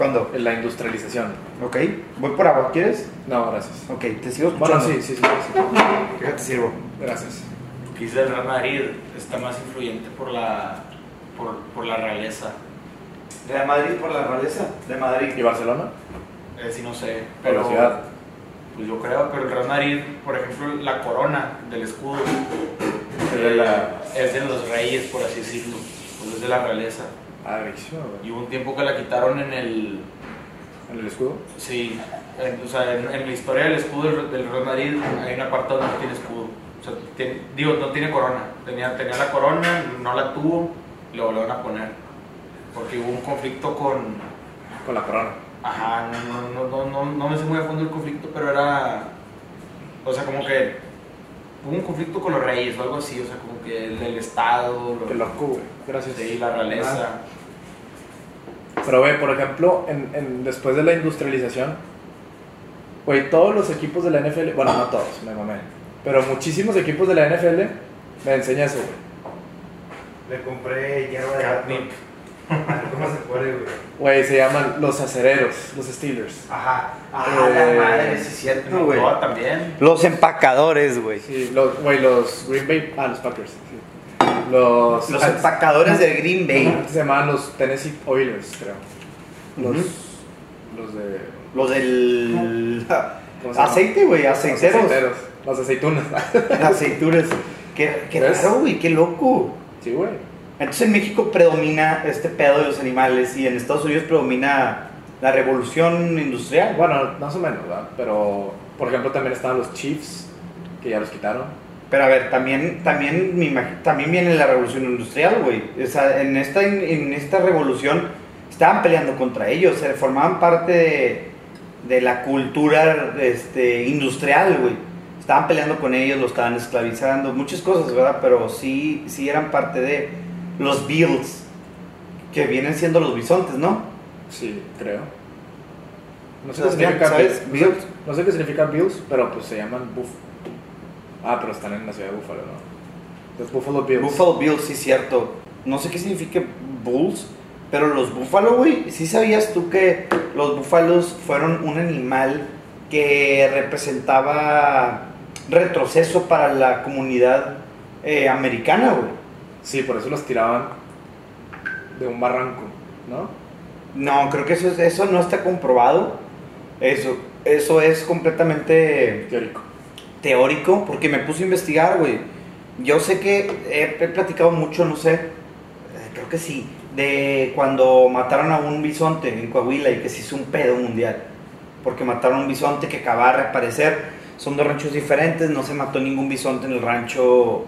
¿Cuándo? En la industrialización. Ok, voy por agua, ¿quieres? No, gracias. Ok, te sigo Bueno, escuchando. sí, sí, sí, sí. Déjate sirvo. Gracias. Quizá el Real Madrid está más influyente por la, por, por la realeza. ¿De Madrid por la realeza? De Madrid. ¿Y Barcelona? Eh, sí, no sé. Por Pero, la ciudad. Pues yo creo, pero el Real Madrid, por ejemplo, la corona del escudo Es de la- es de los reyes, por así decirlo. Pues es de la realeza. Ah, Y hubo un tiempo que la quitaron en el. ¿En el escudo? Sí, en, o sea, en, en la historia del escudo del, del Real Madrid hay una parte donde no tiene escudo. O sea, tiene- digo, no tiene corona. Tenía, tenía la corona, no la tuvo, y lo volvieron a poner. Porque hubo un conflicto con. Con la corona. Ajá, no, no, no, no, no, no me sé muy a fondo el conflicto, pero era. O sea, como que. Hubo un conflicto con los reyes o algo así, o sea, como que el, el Estado, Qué lo, loco, güey. Gracias. sí, la realeza. Pero, güey, por ejemplo, en, en- después de la industrialización, güey, todos los equipos de la NFL, bueno, no todos, me mamé, pero muchísimos equipos de la NFL me enseña eso, güey. Le compré hierba de Catnip. ¿Cómo se puede, güey? Güey, se llaman los acereros, los Steelers. Ajá. Ah, Eh, la madre, sí es cierto, güey. Moncloa también. Los empacadores, güey. Sí, los, güey, los Green Bay, ah, los Packers, sí. Los, Los empacadores del Green Bay. Se llamaban los Tennessee Oilers, creo. Los, Ujú. los de... Los del aceite, güey, Los aceiteros. aceiteros, Las aceitunas. Aceituras. Qué, qué ¿Ves? raro, güey, qué loco. sí, güey. Entonces en México predomina este pedo de los animales y en Estados Unidos predomina la revolución industrial. Bueno, más o menos, ¿verdad? Pero, por ejemplo, también estaban los Chiefs, que ya los quitaron. Pero a ver, también, también, también viene la revolución industrial, güey. O sea, en esta, en esta revolución estaban peleando contra ellos, eh, formaban parte de, de la cultura este, industrial, güey. Estaban peleando con ellos, los estaban esclavizando, muchas cosas, ¿verdad? Pero sí, sí eran parte de los Bills, que vienen siendo los bisontes, ¿no? Sí, creo. No sé, ¿Sabes qué significa ¿sabes? Bills. Bills. No sé qué significa Bills, pero pues se llaman Buff. Ah, pero están en la ciudad de Buffalo, ¿no? Los Buffalo Bills. Buffalo Bills, sí, cierto. No sé qué significa Bulls, pero los Buffalo, güey, ¿sí sabías tú que los búfalos fueron un animal que representaba retroceso para la comunidad eh, americana, güey? Sí, por eso los tiraban de un barranco, ¿no? No, creo que eso, es- eso no está comprobado. Eso, eso es completamente Teórico. Teórico, porque me puse a investigar, güey. Yo sé que he, he platicado mucho, no sé, eh, creo que sí, de cuando mataron a un bisonte en Coahuila y que se hizo un pedo mundial. Porque mataron a un bisonte que acababa de reaparecer. Son dos ranchos diferentes, no se mató ningún bisonte en el rancho.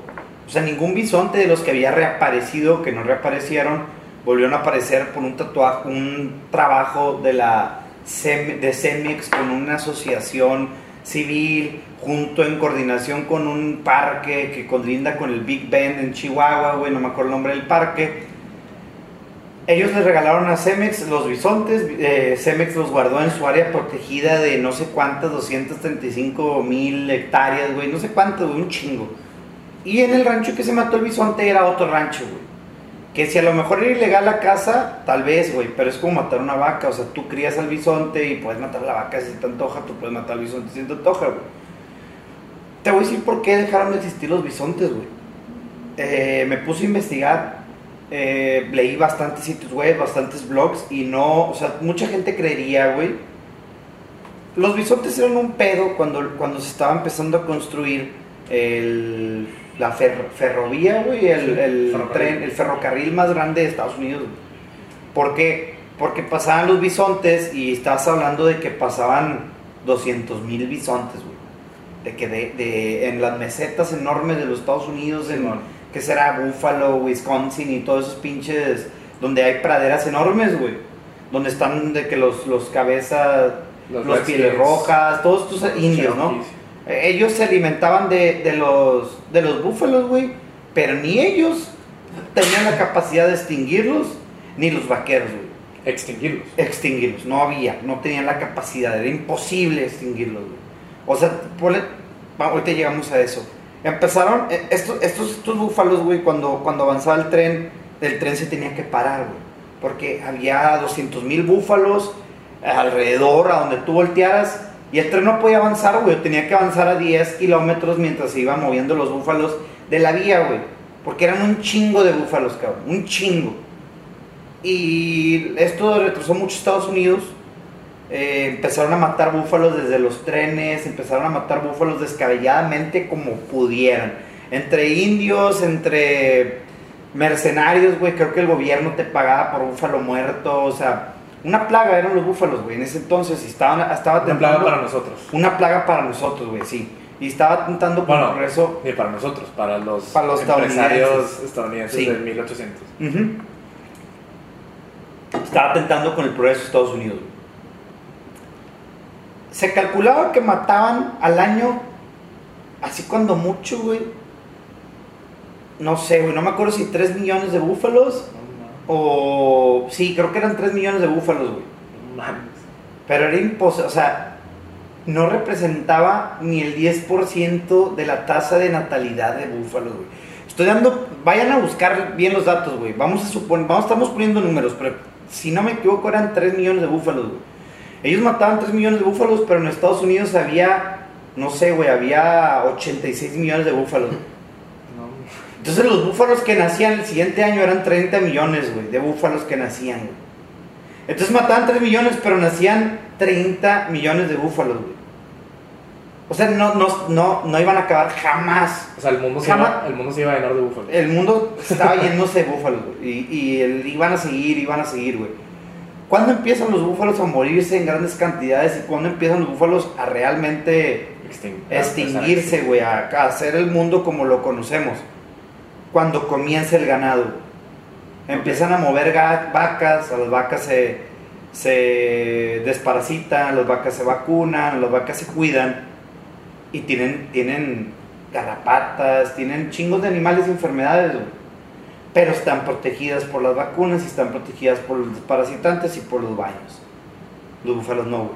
O sea, ningún bisonte de los que había reaparecido, que no reaparecieron, volvieron a aparecer por un tatuaje, un trabajo de la de Cemex con una asociación civil, junto en coordinación con un parque que colinda con el Big Bend en Chihuahua, güey, no me acuerdo el nombre del parque. Ellos les regalaron a Cemex los bisontes, eh, Cemex los guardó en su área protegida de no sé cuántas, 235 mil hectáreas, güey, no sé cuántas, güey, un chingo. Y en el rancho que se mató el bisonte era otro rancho, güey. Que si a lo mejor era ilegal la caza, tal vez, güey, pero es como matar una vaca, o sea, tú crías al bisonte y puedes matar a la vaca si te antoja, tú puedes matar al bisonte si te antoja, güey. Te voy a decir por qué dejaron de existir los bisontes, güey. Eh, me puse a investigar, eh, leí bastantes sitios web, bastantes blogs y no, o sea, mucha gente creería, güey. Los bisontes eran un pedo cuando, cuando se estaba empezando a construir el, la fer- ferrovía, güey, el, tren, el ferrocarril más grande de Estados Unidos. güey. ¿Por qué? Porque pasaban los bisontes y estás hablando de que pasaban 200 mil bisontes, güey. De que de, de- en las mesetas enormes de los Estados Unidos, en, que será Buffalo, Wisconsin y todos esos pinches, donde hay praderas enormes, güey. Donde están de que los, los cabezas, los, Redskins, pieles rojas, todos estos indios, ¿no? Ellos se alimentaban de, de los, de los búfalos, güey. Pero ni ellos tenían la capacidad de extinguirlos, ni los vaqueros, güey. Extinguirlos. Extinguirlos. No había, no tenían la capacidad, era imposible extinguirlos, güey. O sea, ponle- ahorita llegamos a eso. Empezaron, eh, estos, estos, estos búfalos, güey, cuando, cuando avanzaba el tren, el tren se tenía que parar, güey. Porque había 200 mil búfalos alrededor, a donde tú voltearas, y el tren no podía avanzar, güey. Tenía que avanzar a 10 kilómetros mientras se iban moviendo los búfalos de la vía, güey. Porque eran un chingo de búfalos, cabrón. Un chingo. Y esto retrasó mucho Estados Unidos. Eh, empezaron a matar búfalos desde los trenes, empezaron a matar búfalos descabelladamente como pudieran. Entre indios, entre mercenarios, güey, creo que el gobierno te pagaba por búfalo muerto, o sea, una plaga eran los búfalos, güey, en ese entonces y estaban, estaba Una plaga para nosotros. Una plaga para nosotros, güey, sí. Y estaba tentando por Bueno, progreso. Ni para nosotros, para los, Para los empresarios estadounidenses. estadounidenses Sí. del 1800. Ujú. Estaba tentando con el progreso de Estados Unidos. Se calculaba que mataban al año, así cuando mucho, güey. No sé, güey, no me acuerdo si 3 millones de búfalos o... Sí, creo que eran 3 millones de búfalos, güey. Mames. Pero era imposible, o sea, no representaba ni el 10% de la tasa de natalidad de búfalos, güey. Estoy dando, vayan a buscar bien los datos, güey. Vamos a suponer, vamos, estamos poniendo números, pero si no me equivoco eran 3 millones de búfalos, güey. Ellos mataban 3 millones de búfalos, pero en Estados Unidos había, no sé, güey, había 86 millones de búfalos. güey. Entonces los búfalos que nacían el siguiente año eran 30 millones, güey, de búfalos que nacían, güey. Entonces mataban 3 millones, pero nacían 30 millones de búfalos, güey. O sea, no, no, no, no iban a acabar jamás. O sea, el mundo, se iba, el mundo se iba a llenar de búfalos. El mundo estaba llenándose de búfalos, güey. Y, y el- iban a seguir, iban a seguir, güey. ¿Cuándo empiezan los búfalos a morirse en grandes cantidades y cuándo empiezan los búfalos a realmente Extin- extinguirse, güey, a, a hacer el mundo como lo conocemos. Cuando comienza el ganado. Empiezan a mover vacas, a las vacas se, se desparasitan, las vacas se vacunan, las vacas se cuidan y tienen, tienen garrapatas, tienen chingos de animales y enfermedades. Pero están protegidas por las vacunas y están protegidas por los desparasitantes y por los baños. Los búfalos no.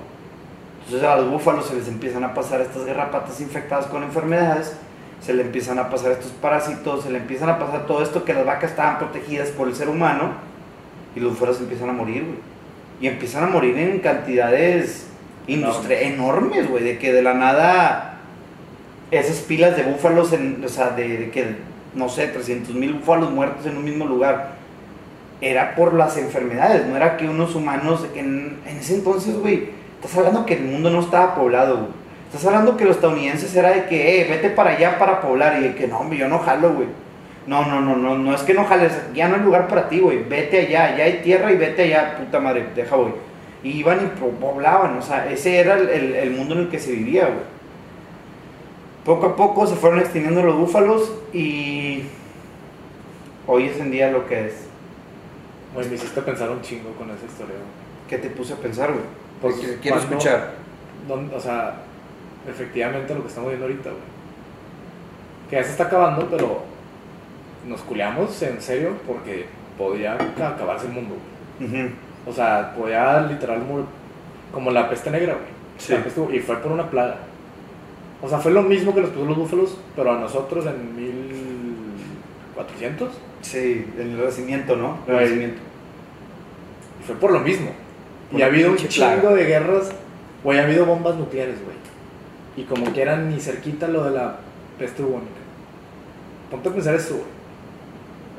Entonces a los búfalos se les empiezan a pasar estas garrapatas infectadas con enfermedades, se le empiezan a pasar estos parásitos, se le empiezan a pasar todo esto que las vacas estaban protegidas por el ser humano y los búfalos empiezan a morir, güey. Y empiezan a morir en cantidades industria- enormes, güey, de que de la nada esas pilas de búfalos, en, o sea, de, de que, no sé, 300 mil búfalos muertos en un mismo lugar, era por las enfermedades, no era que unos humanos, en, en ese entonces, güey, estás hablando que el mundo no estaba poblado, güey. Estás hablando que los estadounidenses era de que, eh, vete para allá para poblar, y de que no, hombre, yo no jalo, güey. No, no, no, no, no es que no jales, ya no hay lugar para ti, güey. Vete allá, ya hay tierra y vete allá, puta madre, deja, güey. Y iban y po- poblaban, o sea, ese era el, el- el mundo en el que se vivía, güey. Poco a poco se fueron extinguiendo los búfalos y hoy es en día lo que es. Güey, me hiciste pensar un chingo con esa historia. güey. ¿Qué te puse a pensar, güey? Pues, quiero ¿cuándo- escuchar. o sea, efectivamente lo que estamos viendo ahorita, güey. Que ya se está acabando, pero nos culeamos en serio porque podía acabarse el mundo, güey. O sea, podía literal como la peste negra, güey. Sí. La peste- y fue por una plaga. O sea, fue lo mismo que les puso los búfalos, pero a nosotros en 1400. Sí, el renacimiento, ¿no? El. Y fue por lo mismo. Por y ha habido un chingo plaga. de guerras. Güey, ha habido bombas nucleares, güey. Y como que eran ni cerquita lo de la peste bubónica. Ponte a pensar eso, güey.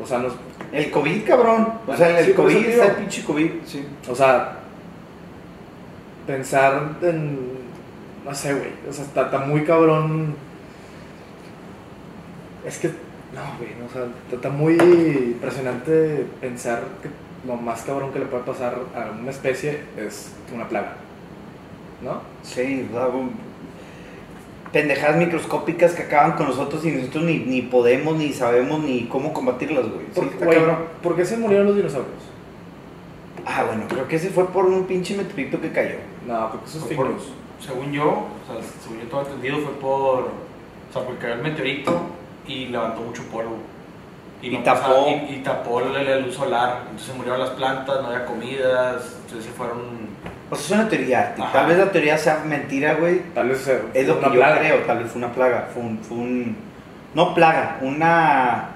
O sea, nos, El COVID, cabrón. O sea, el Sí, COVID está el pinche COVID. Sí. o sea, pensar en. No sé, güey. O sea, está, está muy cabrón. Es que. No, güey. o sea, está, está muy impresionante pensar que lo más cabrón que le puede pasar a una especie es una plaga. ¿No? Sí, pendejadas microscópicas que acaban con nosotros y nosotros ni, ni podemos, ni sabemos, ni cómo combatirlas, güey. Sí, ¿Por, está güey, cabrón. ¿por qué se murieron los dinosaurios? Ah, bueno, creo que ese fue por un pinche meteorito que cayó. No, porque eso es por- según yo, o sea, según yo todo entendido, fue por. O sea, porque cayó el meteorito y levantó mucho polvo. Y no tapó. pasaba- y, y tapó la, la luz solar. Entonces murieron las plantas, no había comidas. Entonces se fueron. O sea, es una teoría. Ajá. Tal vez la teoría sea mentira, güey. Tal vez eh, Es lo que yo plaga. creo. Tal vez fue una plaga. Fue un, fue un- No plaga, una.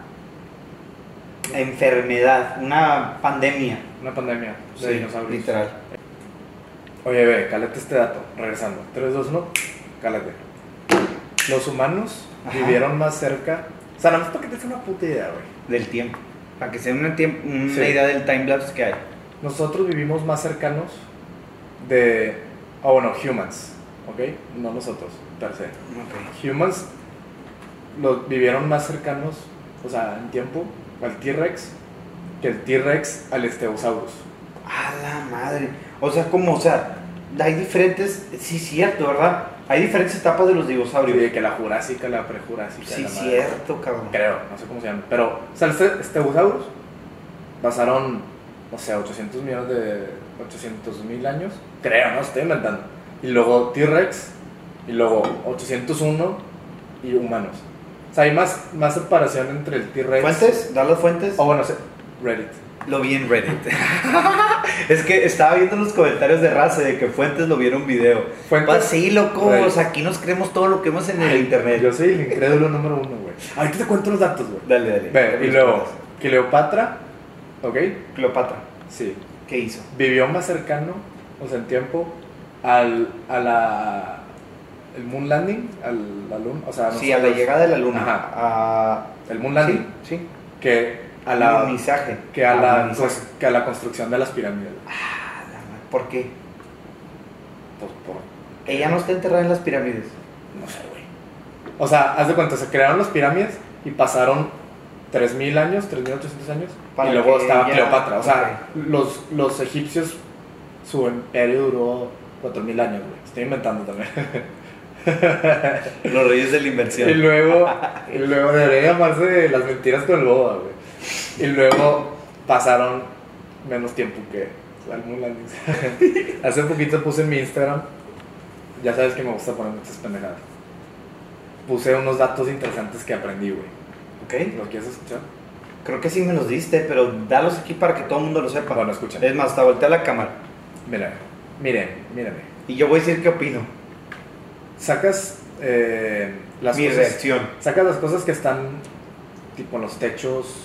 Enfermedad, una pandemia. Una pandemia de Sí, dinosaurios. literal. Oye, ve, cálate este dato. Regresando. 3, 2, 1. Cálate. Los humanos Ajá. vivieron más cerca. O sea, nada más para que te una puta idea, güey. Del tiempo. Para que se den una, una Sí. idea del timelapse que hay. Nosotros vivimos más cercanos de. Ah, bueno, humans. ¿Ok? No nosotros, per se. Humans los vivieron más cercanos, o sea, en tiempo, al T-Rex que el T-Rex al Stegosaurus. A la madre. O sea, como, o sea, hay diferentes. Sí, cierto, ¿verdad? Hay diferentes etapas de los dinosaurios. De que la Jurásica, la prejurásica. Sí, la madre. cierto, cabrón. Creo, no sé cómo se llama. Pero, o sea, el Ste- Stegosaurus pasaron, no sé, 800 millones de. 800 mil años. Creo, no estoy inventando. Y luego T-Rex, y luego 801 y humanos. O sea, hay más, más separación entre el T-Rex. ¿Fuentes? ¿Da las fuentes? O bueno, sé, Reddit. Lo vi en Reddit. es que estaba viendo los comentarios de raza de que Fuentes lo vieron video. Fuentes. Pues sí, loco. Reddit. O sea, aquí nos creemos todo lo que vemos en el Ay, internet. Yo soy el incrédulo número uno, güey. Ahorita te cuento los datos, güey. Dale, dale. Ve, y luego, Cleopatra, ¿ok? Cleopatra. Sí. ¿Qué hizo? Vivió más cercano, o sea, en tiempo, al, a la. El moon landing, al, la luna, o sea, Sí, a la nosotros- llegada de la luna. Ajá. A... El moon landing, Sí, sí. que a la. Alunizaje. Que a la, cos- que a la construcción de las pirámides. Ah. ¿Por qué? Pues por. Ella no está enterrada en las pirámides. No sé, güey. O sea, haz de cuenta, se crearon las pirámides y pasaron 3.000 años, 3.800 años. Para y luego estaba ya- Cleopatra. O sea, los, los egipcios, su imperio duró 4.000 años, güey. Estoy inventando también. Los reyes de la inversión. y luego, y luego debería llamarse las mentiras con el boba, güey. Y luego pasaron menos tiempo que. Hace poquito puse en mi Instagram, ya sabes que me gusta poner muchas pendejadas. Puse unos datos interesantes que aprendí, güey. Ok. ¿Lo quieres escuchar? Creo que sí me los diste, pero dalos aquí para que todo el mundo lo sepa. Bueno, escuchen. Es más, hasta voltea la cámara. Mira, miren, mírenme. Y yo voy a decir qué opino. Sacas eh, las Mi cosas. reacción. Sacas las cosas que están tipo en los techos.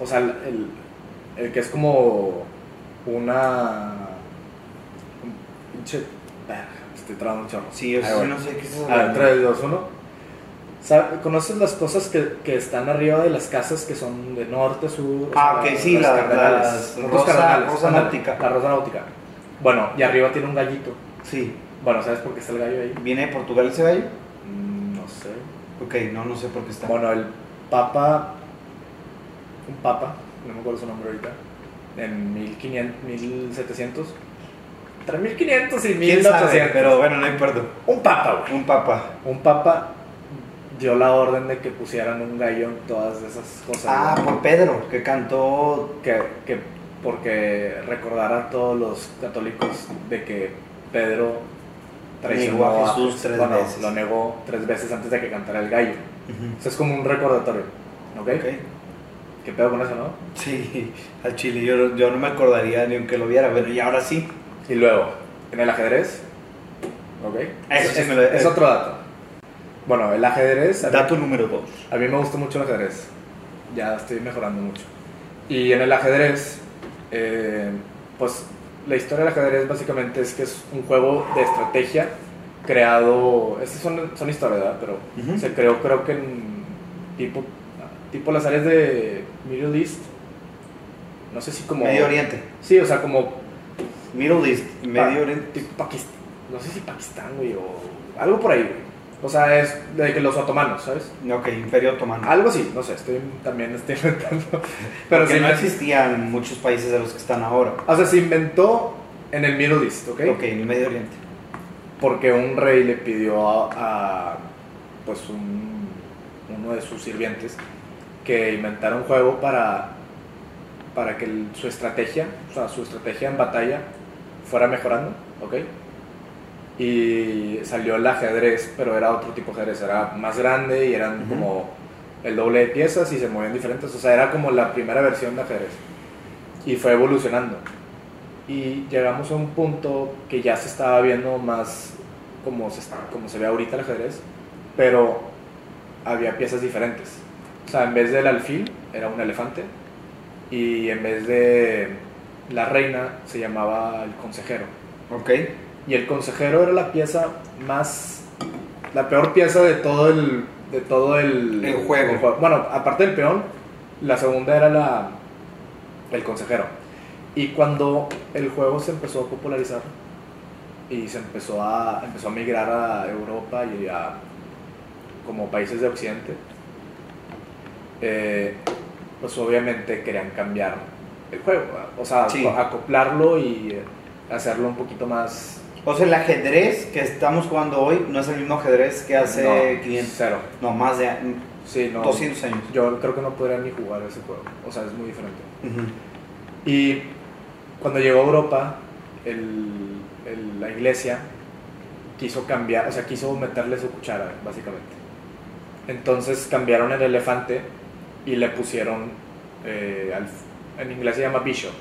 O sea, el, el- el que es como una. Un pinche. ah, Estoy trabando un chorro. Sí, yo sí no sé qué es eso. A ver, 3, 2, 1. ¿Conoces las cosas que, que están arriba de las casas que son de norte, sur? Ah, ok, sí, las las nosotros rosa- rosa náutica. La rosa náutica. Bueno, y arriba tiene un gallito. Sí. Bueno, ¿sabes por qué está el gallo ahí? ¿Viene de Portugal ese gallo? Mm, No sé. Ok, no, no sé por qué está. Bueno, el papa, un papa, no me acuerdo su nombre ahorita, en 1500, 1700, entre 1500 y ¿Quién 1800. sabe? Pero bueno, no importa. Un papa, güey. Un papa. Un papa dio la orden de que pusieran un gallo en todas esas cosas. Ah, güey. por Pedro, que cantó. que, que porque recordar a todos los católicos de que Pedro traicionó Negó a Jesús tres bueno, veces. Lo negó tres veces antes de que cantara el gallo. Eso es como un recordatorio. ¿Ok? Ok. ¿Qué pedo con eso, no? Sí, al chile yo, yo no me acordaría ni aunque lo viera, pero y ahora sí. Y luego, en el ajedrez. ¿Ok? Eso sí es, me lo- es otro dato. Bueno, el ajedrez. a mí- Dato número dos. A mí me gusta mucho el ajedrez. Ya estoy mejorando mucho. Y en el ajedrez, eh, pues la historia del ajedrez básicamente es que es un juego de estrategia creado. Estas son, son historias, ¿verdad? Pero Ujú. se creó, creo que en tipo, tipo las áreas de Middle East. No sé si como. Medio Oriente. Sí, o sea, como. Middle East. Medio Oriente. tipo Pakistán. No sé si Pakistán, güey, o algo por ahí, güey. O sea, es de que los otomanos, ¿sabes? Ok, Imperio Otomano. Algo así, no sé, estoy también estoy inventando. Pero Pero se que no existían muchos países de los que están ahora. O sea, se inventó en el Middle East, ¿ok? Ok, en el Medio Oriente. Porque un rey le pidió a, a, pues un, uno de sus sirvientes que inventara un juego para, para que el- su estrategia, o sea, su estrategia en batalla fuera mejorando, ¿ok? Y salió el ajedrez, pero era otro tipo de ajedrez, era más grande y eran como el doble de piezas y se movían diferentes, o sea, era como la primera versión de ajedrez. Y fue evolucionando. Y llegamos a un punto que ya se estaba viendo más como se, como se ve ahorita el ajedrez, pero había piezas diferentes. O sea, en vez del alfil era un elefante y en vez de la reina se llamaba el consejero. Ok. Y el consejero era la pieza más. la peor pieza de todo el. de todo el. El juego. Bueno, aparte del peón, la segunda era la. el consejero. Y cuando el juego se empezó a popularizar y se empezó a, empezó a migrar a Europa y a como países de Occidente, eh, pues obviamente querían cambiar el juego, ¿verdad? o sea, Sí. acoplarlo y eh, hacerlo un poquito más O sea, el ajedrez que estamos jugando hoy no es el mismo ajedrez que hace No, 500. Cero. No, más de Sí, no. 200 años. Yo creo que no podría ni jugar ese juego. O sea, es muy diferente. Ujú. Y cuando llegó a Europa, el- el- la iglesia quiso cambiar, o sea, quiso meterle su cuchara, básicamente. Entonces cambiaron el elefante y le pusieron, eh, al- en inglés se llama bishop.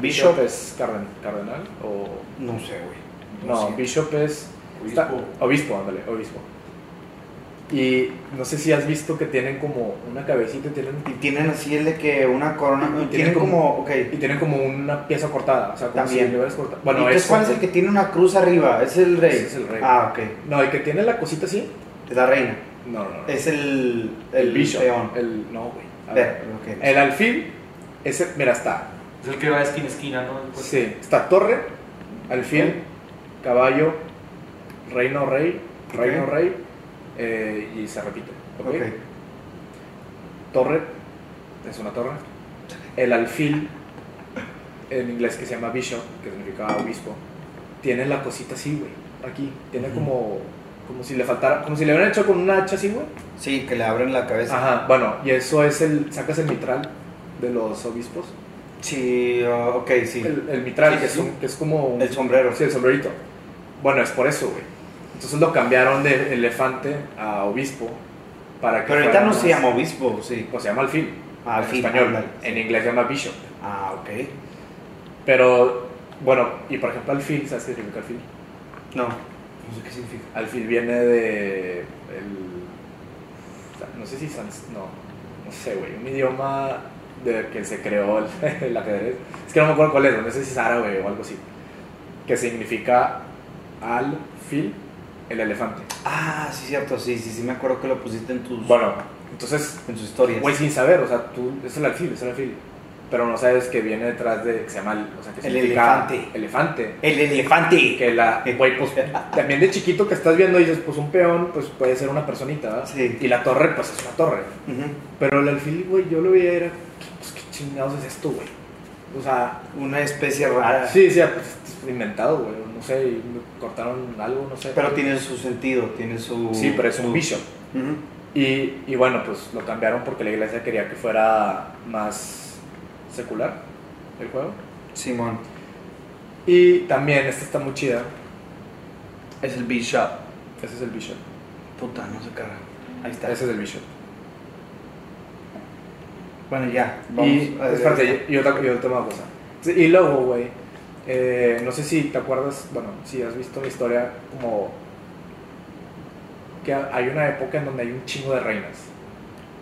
Bishop. es carden- cardenal o... No sé, güey. No, bishop es... Obispo. está- obispo, ándale, obispo. Y no sé si has visto que tienen como una cabecita, tienen Y tienen así el de que una corona. Y Tienen, tienen como. Ok. y tienen como una pieza cortada, o sea, como También. si le cortado. Bueno, es ¿cuál es el que tiene una cruz arriba? Es el rey. Ese es el rey. Ah, ok. No, el que tiene la cosita así. Es la reina. No, no, no. Es el. el bishop. peón. El, no, güey. A Ver, ver. ok. El alfil, ese, mira, está. Es el que va de esquina a esquina, ¿no? Pues, Sí, está torre, alfil, caballo, reino, rey, reino, Ok. rey, eh, y se repite. Torre, es una torre. El alfil, en inglés que se llama bishop, que significa obispo, tiene la cosita así, güey. Aquí, tiene como, como si le faltara, como si le hubieran hecho con una hacha así, güey. Sí, que le abren la cabeza. Ajá, bueno, y eso es el, sacas el mitral de los obispos. Sí, ok, sí. El, el mitral, Sí, que, es un- que es como un- El sombrero. Sí, el sombrerito. Bueno, es por eso, güey. Entonces lo cambiaron de elefante a obispo para que Pero ahorita no se llama obispo, sí. Pues se llama alfil. Ah, en alfil, español. ándale. En inglés se llama bishop. Ah, ok. Pero, bueno, y por ejemplo alfil, ¿sabes qué significa alfil? No. No sé qué significa. Alfil viene de... El, no sé si... sans- No, no sé, güey. Un idioma de que se creó el, el ajedrez. Es que no me acuerdo cuál es, no sé si es árabe o algo así. Que significa alfil, el elefante. Ah, sí, cierto, sí, sí, sí, me acuerdo que lo pusiste en tus, Bueno, entonces, en tus historias. güey, sin saber, o sea, tú, es el alfil, es el alfil. Pero no sabes que viene detrás de, que se llama, el- o sea, que El elefante. Elefante. El elefante. Que la, güey, pues, también de chiquito que estás viendo dices, pues un peón, pues puede ser una personita, ¿verdad? Sí. Y la torre, pues es una torre. Ujú. Pero el alfil, güey, yo lo veía y era, pues qué chingados es esto, güey. O sea, Una especie rara. sí, sí, pues, es inventado, güey, no sé, y me cortaron algo, no sé. Pero tiene su sentido, tiene su. sí, pero es un. Ujú. Y, y bueno, pues lo cambiaron porque la iglesia quería que fuera más secular el juego. Simón. Y también, esta está muy chida. Es el bishop. Ese es el bishop. Puta, no se carga. Ahí está. Ese es el bishop. Bueno, ya. y, a- espérate, y otra, y otra cosa. Y luego, güey, eh, no sé si te acuerdas, bueno, si has visto la historia como que hay una época en donde hay un chingo de reinas.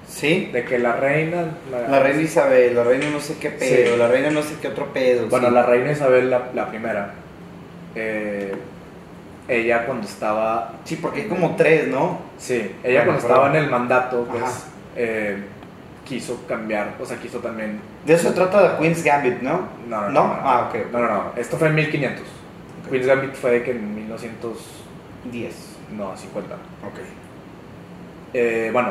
Sí. De que la reina... La reina Isabel, la reina no sé qué pedo, Sí. la reina no sé qué otro pedo. Bueno, sí. la reina Isabel, la, la primera, eh, ella cuando estaba... Sí, porque hay como tres, ¿no? Sí, ella Bueno, cuando pero- estaba en el mandato, pues, eh, quiso cambiar, o sea, quiso también... De eso se trata de Queen's Gambit, ¿no? No, no, no. ¿No? no, Ah, ok. No, no, no. Esto fue en 1500. Queen's Gambit fue de que en 1910. No, 50. Ok. Eh, bueno,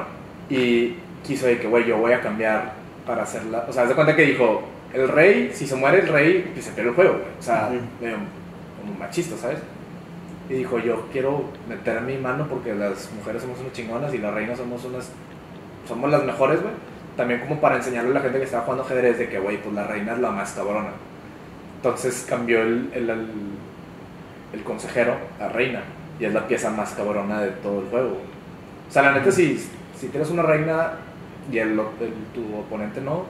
y quiso de que, güey, yo voy a cambiar para hacerla. O sea, haz de cuenta que dijo, el rey, si se muere el rey, pues se pierde el juego, güey. O sea, Ujú. medio como machista, ¿sabes? Y dijo, yo quiero meter mi mano porque las mujeres somos unas chingonas y las reinas somos unas. Somos las mejores, güey. También como para enseñarle a la gente que estaba jugando ajedrez de que, güey, pues la reina es la más cabrona. Entonces cambió el, el, el, el consejero a reina y es la pieza más cabrona de todo el juego. O sea, la neta, si, si tienes una reina y el, tu oponente no,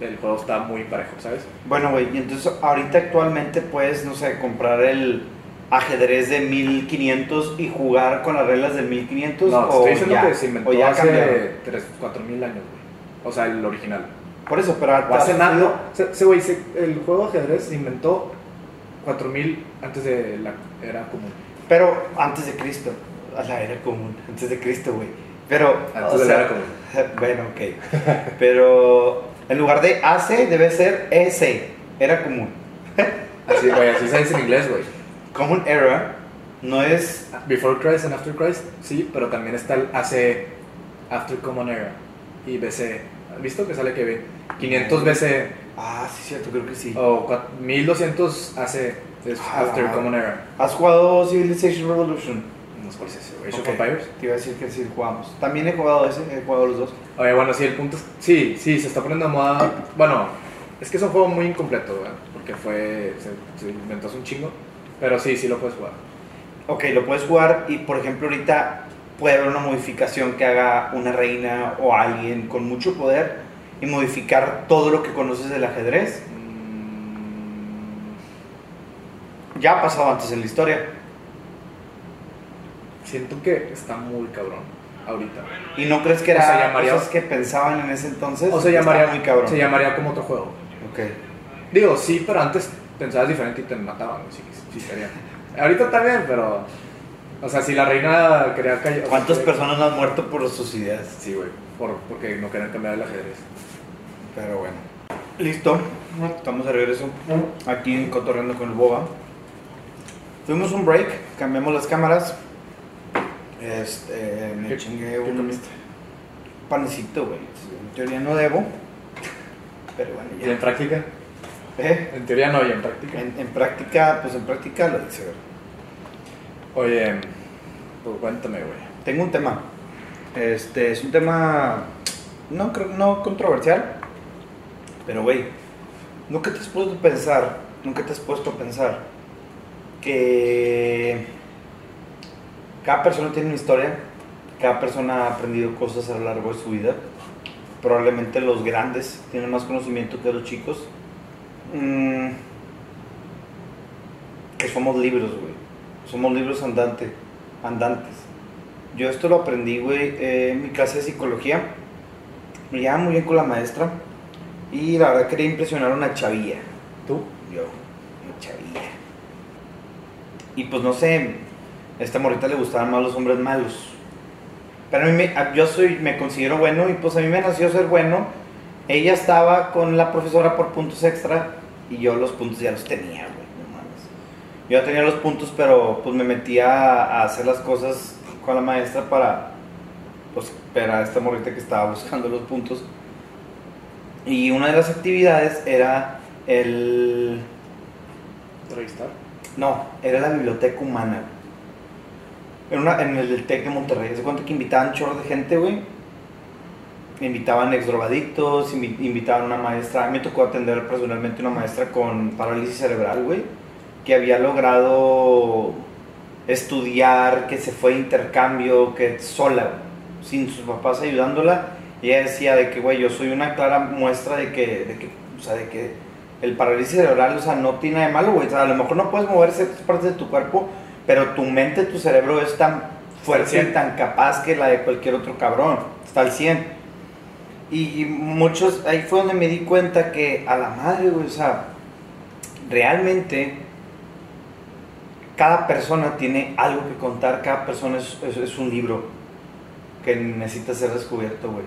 el juego está muy parejo, ¿sabes? Bueno, güey, y entonces ahorita actualmente puedes, no sé, comprar el ajedrez de 1500 y jugar con las reglas del 1500 No, o estoy diciendo ya, que se inventó o ya hace 3, 4 mil años, güey. O sea, el original. Por eso, pero O hace nada. sido- no, se- se- güey, se- el juego de ajedrez se inventó 4000 antes de la era común. Pero antes de Cristo, a la era común, antes de Cristo, güey. Pero, Antes de la era común. Bueno, ok. Pero en lugar de AC debe ser EC, era común. Así, güey, así se dice en inglés, güey. Common Era no es. Before Christ and After Christ, sí, pero también está el AC, After Common Era, y BC. ¿Has visto que sale que ve? 500 BC Ah, sí, cierto, creo que sí. o cua- 1200 AC es Ah, After Common. Era. ¿Has jugado Civilization Revolution? No sé cuál es ese. Age Ok, of Empires. Te iba a decir que sí jugamos. También he jugado ese, he jugado los dos. Oye, bueno, sí, el punto es. Sí, sí, se está poniendo de moda. Bueno, es que es un juego muy incompleto, ¿verdad? Porque fue. Se, se inventó hace un chingo. Pero sí, sí lo puedes jugar. Ok, lo puedes jugar y por ejemplo ahorita puede haber una modificación que haga una reina o alguien con mucho poder y modificar todo lo que conoces del ajedrez. Mm, Ya ha pasado antes en la historia. siento que está muy cabrón ahorita. ¿Y no crees que O era sea, llamaría- cosas que pensaban en ese entonces? O se llamaría, muy cabrón. se llamaría como otro juego. Ok. Digo, sí, pero antes pensabas diferente y te mataban. Sí, sí. Ahorita también, pero. O sea, si la reina quería callar. ¿Cuántas personas no han muerto por sus ideas? Sí, güey. Por, porque no querían cambiar el ajedrez. Pero bueno. Listo. Estamos de regreso. Aquí en Cotorreando con el Boba. Tuvimos un break. Cambiamos las cámaras. Este. Me ¿Qué- chingué qué un comiste? panecito, güey. En teoría no debo. Pero bueno, ¿Y en ya. práctica? ¿Eh? En teoría no, y en práctica. En, en práctica, pues en práctica lo dice, güey. Oye, pues cuéntame, güey. Tengo un tema. Este es un tema no no controversial, pero güey, nunca te has puesto a pensar, nunca te has puesto a pensar que cada persona tiene una historia, cada persona ha aprendido cosas a lo largo de su vida. Probablemente los grandes tienen más conocimiento que los chicos. Mm, que somos libros, güey. Somos libros andante, andantes. Yo esto lo aprendí, güey, eh, en mi clase de psicología. Me llevaba muy bien con la maestra. Y la verdad quería impresionar a una chavilla. ¿Tú? Yo, una chavilla. Y pues no sé, a esta morrita le gustaban más los hombres malos. Pero a mí me, yo soy, me considero bueno y pues a mí me nació ser bueno. Ella estaba con la profesora por puntos extra y yo los puntos ya los tenía. Yo ya tenía los puntos, pero pues me metía a, a hacer las cosas con la maestra para, pues, para esta morrita que estaba buscando los puntos. Y una de las actividades era el... ¿Entrevistar? No, era la biblioteca humana. Era una, en el TEC de Monterrey. Se cuenta que invitaban chorros de gente, güey. Invitaban ex drogadictos, invi- invitaban a una maestra. A mí me tocó atender personalmente una maestra con parálisis cerebral, güey. Que había logrado estudiar, que se fue de intercambio, que sola, sin sus papás ayudándola. Y ella decía de que, güey, yo soy una clara muestra de que, de que, o sea, de que el parálisis cerebral, o sea, no tiene nada de malo, güey. O sea, a lo mejor no puedes mover ciertas partes de tu cuerpo, pero tu mente, tu cerebro es tan fuerte y tan capaz que la de cualquier otro cabrón. Está al 100. Y, y muchos, ahí fue donde me di cuenta que a la madre, güey, o sea, realmente cada persona tiene algo que contar, cada persona es, es- es un libro que necesita ser descubierto, güey.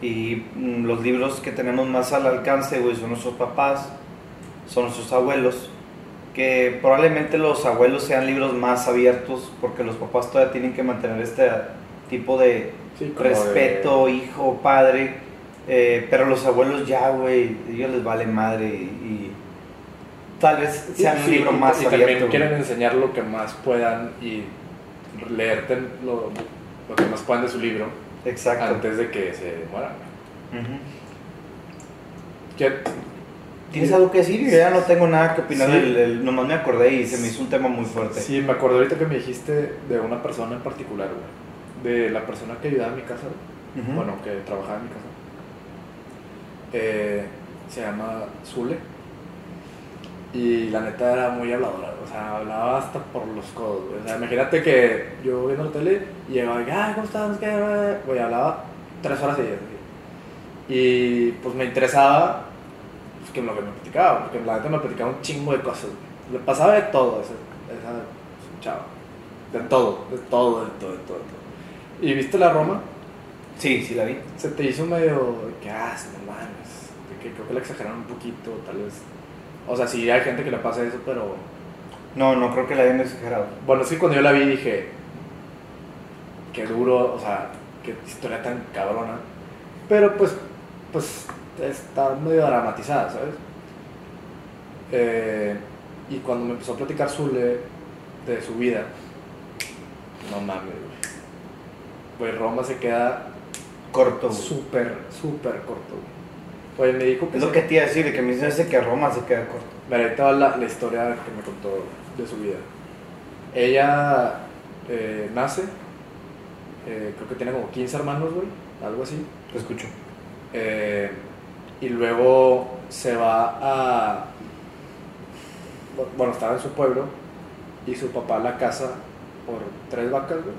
Y mm, los libros que tenemos más al alcance, güey, son nuestros papás, son nuestros abuelos, que probablemente los abuelos sean libros más abiertos porque los papás todavía tienen que mantener este tipo de Sí, respeto, de- hijo, padre, eh, pero los abuelos ya, güey, ellos les vale madre y tal vez sea un Sí, libro más y, abierto. también quieren enseñar lo que más puedan y leerte lo, lo que más puedan de su libro Exacto. antes de que se mueran. Ujú. ¿Qué- ¿Tienes algo que decir? Yo ya no tengo nada que opinar Sí. del- nomás me acordé y se me hizo un tema muy fuerte. Sí, me acuerdo ahorita que me dijiste de una persona en particular, güey. De la persona que ayudaba en mi casa, güey. Bueno, que trabajaba en mi casa. Eh, se llama Zule. Y la neta era muy habladora, o sea, hablaba hasta por los codos, güey. O sea, imagínate que yo viendo la tele y llegaba y, ay, ¿cómo estás? ¿Qué? Güey, hablaba tres horas seguidas. así. Y pues me interesaba pues, que lo que me platicaba, porque la neta me platicaba un chingo de cosas. güey. Le pasaba de todo esa, esa chava. De todo, de todo, de todo, de todo. de todo. ¿Y viste la Roma? Sí, sí la vi. Se te hizo medio que, ah, no mames, que creo que la exageraron un poquito, tal vez. O sea, sí hay gente que le pasa eso, pero No, no creo que la hayan exagerado. bueno, sí cuando yo la vi dije, qué duro, o sea, qué historia tan cabrona. Pero pues, pues está medio dramatizada, ¿sabes? Eh, y cuando me empezó a platicar Zule de su vida, no mames, güey. Pues Roma se queda Corto. güey. súper, súper corto, güey. Oye, me dijo que Es lo que te iba a decir, de que me dice que Roma se queda corto. Mira, ahí va la, la historia que me contó de su vida. Ella eh, nace, eh, creo que tiene como 15 hermanos, güey, algo así. Te escucho. Eh, y luego se va a. Bueno, estaba en su pueblo y su papá la casa por tres vacas, güey,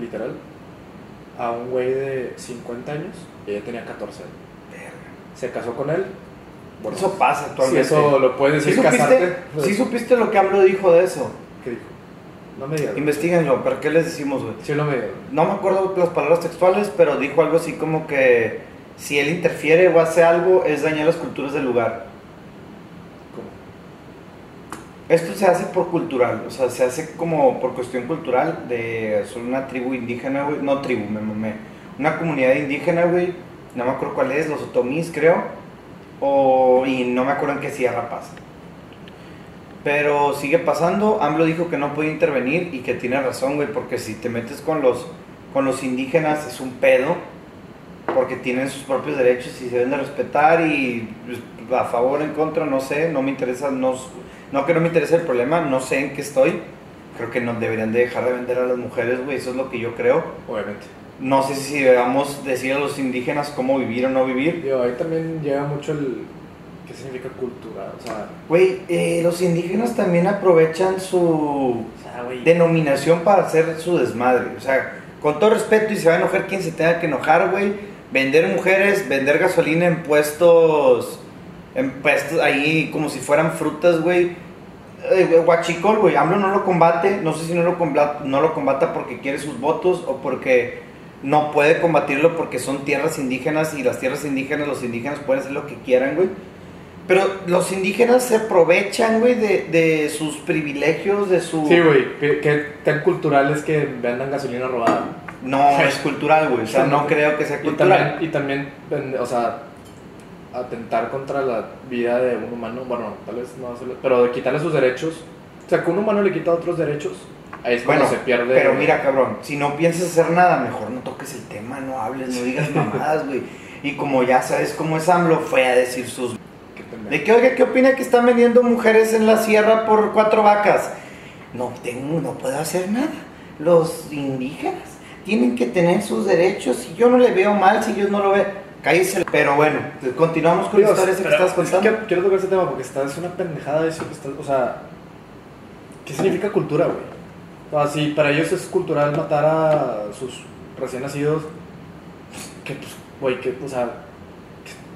literal, a un güey de 50 años y ella tenía 14 años. Se casó con él. Bueno, Eso pasa si actualmente. eso lo puedes ¿Sí decir, supiste, casarte. pues, ¿Sí supiste lo que AMLO dijo de eso? ¿Qué dijo? No me digas. Investíguenlo, ¿para qué les decimos, güey? Sí, no me digas. No me acuerdo las palabras textuales, pero dijo algo así como que si él interfiere o hace algo es dañar las culturas del lugar. ¿Cómo? Esto se hace por cultural, o sea, se hace como por cuestión cultural de son una tribu indígena, güey, no tribu, me mamé, una comunidad indígena, güey, no me acuerdo cuál es, los otomís creo, o, y no me acuerdo en qué sierra pasa. Pero sigue pasando, AMLO dijo que no puede intervenir y que tiene razón, güey, porque si te metes con los, con los indígenas es un pedo, porque tienen sus propios derechos y se deben de respetar y pues, a favor, en contra, no sé, no me interesa, no, no que no me interese el problema, no sé en qué estoy. Creo que no deberían de dejar de vender a las mujeres, güey, eso es lo que yo creo. Obviamente. No sé si debamos decir a los indígenas cómo vivir o no vivir. Digo, ahí también llega mucho el. ¿Qué significa cultura? O sea, Güey, eh, los indígenas también aprovechan su o sea, denominación para hacer su desmadre. O sea, con todo respeto y se va a enojar quien se tenga que enojar, güey. Vender mujeres, vender gasolina en puestos, en puestos ahí como si fueran frutas, güey. Eh, Guachicol, güey, AMLO no lo combate, no sé si no lo, combata, no lo combata porque quiere sus votos o porque no puede combatirlo porque son tierras indígenas y las tierras indígenas, los indígenas pueden hacer lo que quieran, güey. Pero los indígenas se aprovechan, güey, de, de sus privilegios, de su... Sí, güey. Que, que tan cultural es que vendan gasolina robada. No, es cultural, güey. O sea, no creo que sea Y cultural. también, y también, o sea, atentar contra la vida de un humano. Bueno, tal vez no hacerlo, pero de quitarle sus derechos. O sea, que un humano le quita otros derechos. Ahí es cuando Bueno, se pierde. pero mira, cabrón, si no piensas hacer nada, mejor no toques el tema, no hables, no digas mamadas, güey. Y como ya sabes cómo es AMLO, fue a decir sus... De que, oiga, ¿qué opina que están vendiendo mujeres en la sierra por cuatro vacas? No tengo, no puedo hacer nada. Los indígenas tienen que tener sus derechos y yo no le veo mal si ellos no lo ven. Cállese. Pero bueno, continuamos con la Dios, historia esa que pero estabas es contando. que quiero tocar ese tema porque está, es una pendejada eso que está, o sea, ¿qué significa cultura, güey? Si para ellos es cultural matar a sus recién nacidos, pues, que pues, güey, que, o sea,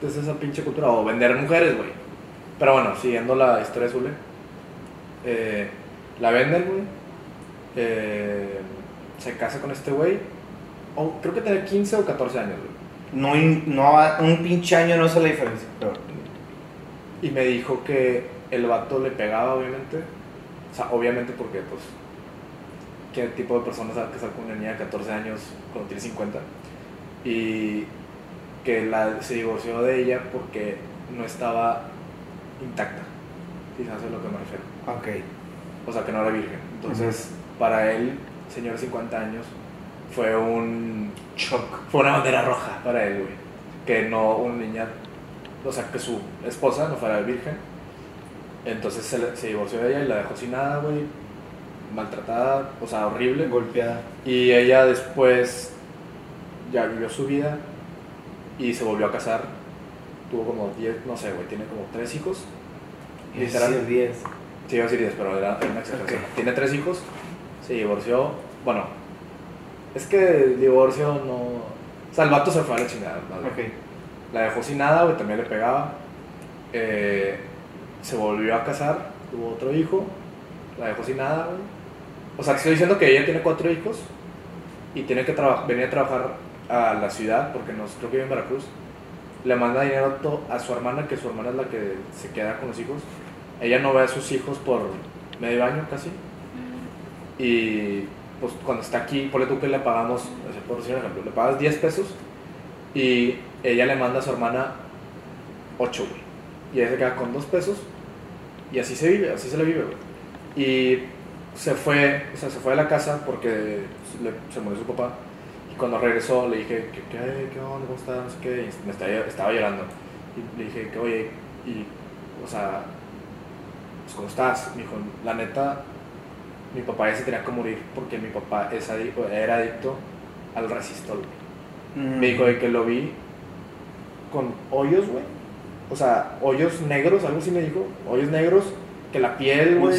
¿qué es esa pinche cultura? O vender mujeres, güey. Pero bueno, siguiendo la historia de Zule, eh, la venden, güey, eh, se casa con este güey, o creo que tenía 15 o 14 años, güey. No, no, un pinche año no hace la diferencia. Pero, y me dijo que el vato le pegaba, obviamente. O sea, obviamente porque, pues, ¿qué tipo de persona se va a casar con una niña de 14 años cuando tiene 50? Y que la, se divorció de ella porque no estaba intacta. Sabes a lo que me refiero. Ok. O sea, que no era virgen. Entonces, para él, señor de 50 años, fue un Shock. fue una bandera roja para él, güey. Que no una niña, o sea, que su esposa no fuera virgen. Entonces se, se divorció de ella y la dejó sin nada, güey. Maltratada, o sea, horrible. Golpeada. Y ella después ya vivió su vida y se volvió a casar. Tuvo como 10, no sé, güey, tiene como 3 hijos. Literal. Sí, 10. Sí, iba a decir 10, pero era, era una exageración. Tiene tres hijos, se divorció. Bueno, es que el divorcio no. O sea, el vato se fue a la chingada. La dejó sin nada, güey, también le pegaba. Eh, se volvió a casar, tuvo otro hijo, la dejó sin nada, güey. O sea, te estoy diciendo que ella tiene cuatro hijos y tiene que venir a trabajar a la ciudad, porque no, creo que vive en Veracruz. Le manda dinero to- a su hermana, que su hermana es la que se queda con los hijos. Ella no ve a sus hijos por medio año casi. Y pues cuando está aquí, ponle tú que le pagamos, por decir un ejemplo, le pagas 10 pesos y ella le manda a su hermana 8, güey. Y ella se queda con 2 pesos y así se vive, así se le vive, güey. Y se fue, o sea, se fue de la casa porque le- se murió su papá. Y cuando regresó le dije, ¿qué, qué, qué onda? ¿Cómo estás? No sé qué. Y me estaba, estaba llorando. Y le dije, que oye, y, o sea, pues, ¿cómo estás? Me dijo, la neta, mi papá ya se tenía que morir porque mi papá es adicto, era adicto al resistol. güey". Mm. Me dijo de que lo vi con hoyos, güey. O sea, hoyos negros, algo así me dijo. Hoyos negros, que la piel, güey.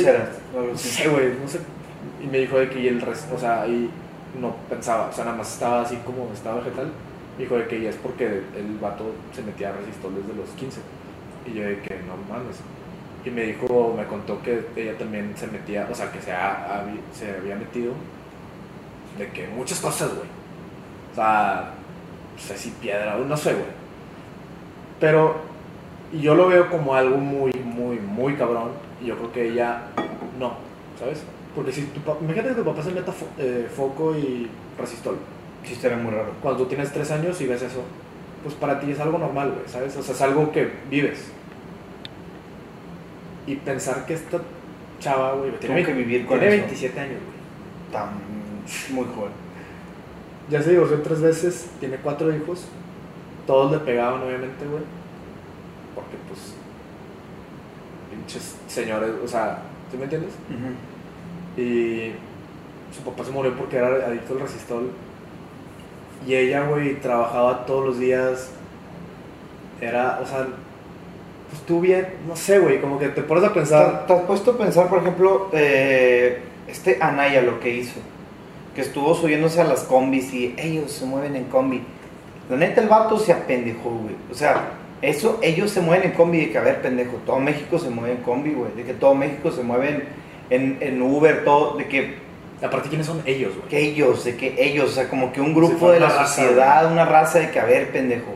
No sé, güey, no sé. Y me dijo de que y el resto, o sea, ahí no pensaba, o sea, nada más estaba así como estaba vegetal. Me dijo de que y es porque el vato se metía a resistor desde los 15. Y yo de que no mames. Y me dijo, me contó que ella también se metía, o sea, que se, ha- habi- se había metido de que muchas cosas, güey. O sea, no sé si piedra, no sé, güey. Pero y yo lo veo como algo muy, muy, muy cabrón. Y yo creo que ella no, ¿sabes? Porque si tu papá, imagínate que tu papá se meta fo- eh, foco y resistol. Sí, estaría muy raro. Cuando tú tienes tres años y ves eso, pues para ti es algo normal, güey, ¿sabes? O sea, es algo que vives. Y pensar que esta chava, güey, tiene, que vivir con tiene eso. 27 años, güey. Tan muy joven. Ya se divorció tres veces, tiene cuatro hijos. Todos le pegaban, obviamente, güey. Porque, pues, pinches señores, o sea, ¿tú me entiendes? Y su papá se murió porque era adicto al resistol. Y ella, güey, trabajaba todos los días. Era, o sea, pues tú bien, no sé, güey, como que te pones a ¿Te, pensar. te has puesto a pensar, por ejemplo, eh, este Anaya lo que hizo? Que estuvo subiéndose a las combis y ellos se mueven en combi. La neta, el vato se apendejó, güey. O sea, eso, ellos se mueven en combi de que, a ver, pendejo, todo México se mueve en combi, güey. De que todo México se mueve en, en Uber, todo, de que Aparte, ¿quiénes son ellos, güey? que ellos, de que ellos, o sea, como que un grupo de la raza, sociedad, una raza de que, a ver, pendejo.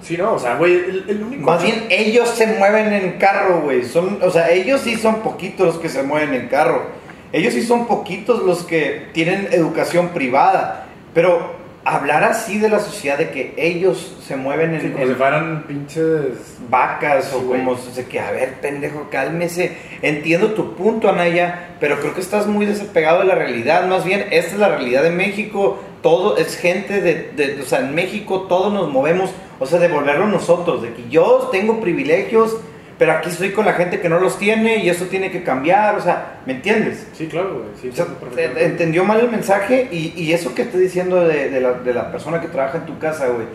Sí, no, o sea, güey, el, el único. Más bien, ellos se mueven en carro, güey. Son, o sea, ellos sí son poquitos los que se mueven en carro. Ellos sí son poquitos los que tienen educación privada. Pero hablar así de la sociedad, de que ellos se mueven en, Sí, como en si fueran pinches. vacas o güey. como se que, a ver, pendejo, cálmese. Entiendo tu punto, Anaya, pero creo que estás muy desapegado de la realidad. Más bien, esta es la realidad de México. Todo es gente de, de- o sea, en México todos nos movemos, o sea, devolverlo nosotros, de que yo tengo privilegios, pero aquí estoy con la gente que no los tiene y eso tiene que cambiar, o sea, ¿me entiendes? Sí, claro, güey. Sí, O sea, entendió mal el mensaje y, y eso que estoy diciendo de, de la, de la persona que trabaja en tu casa, güey,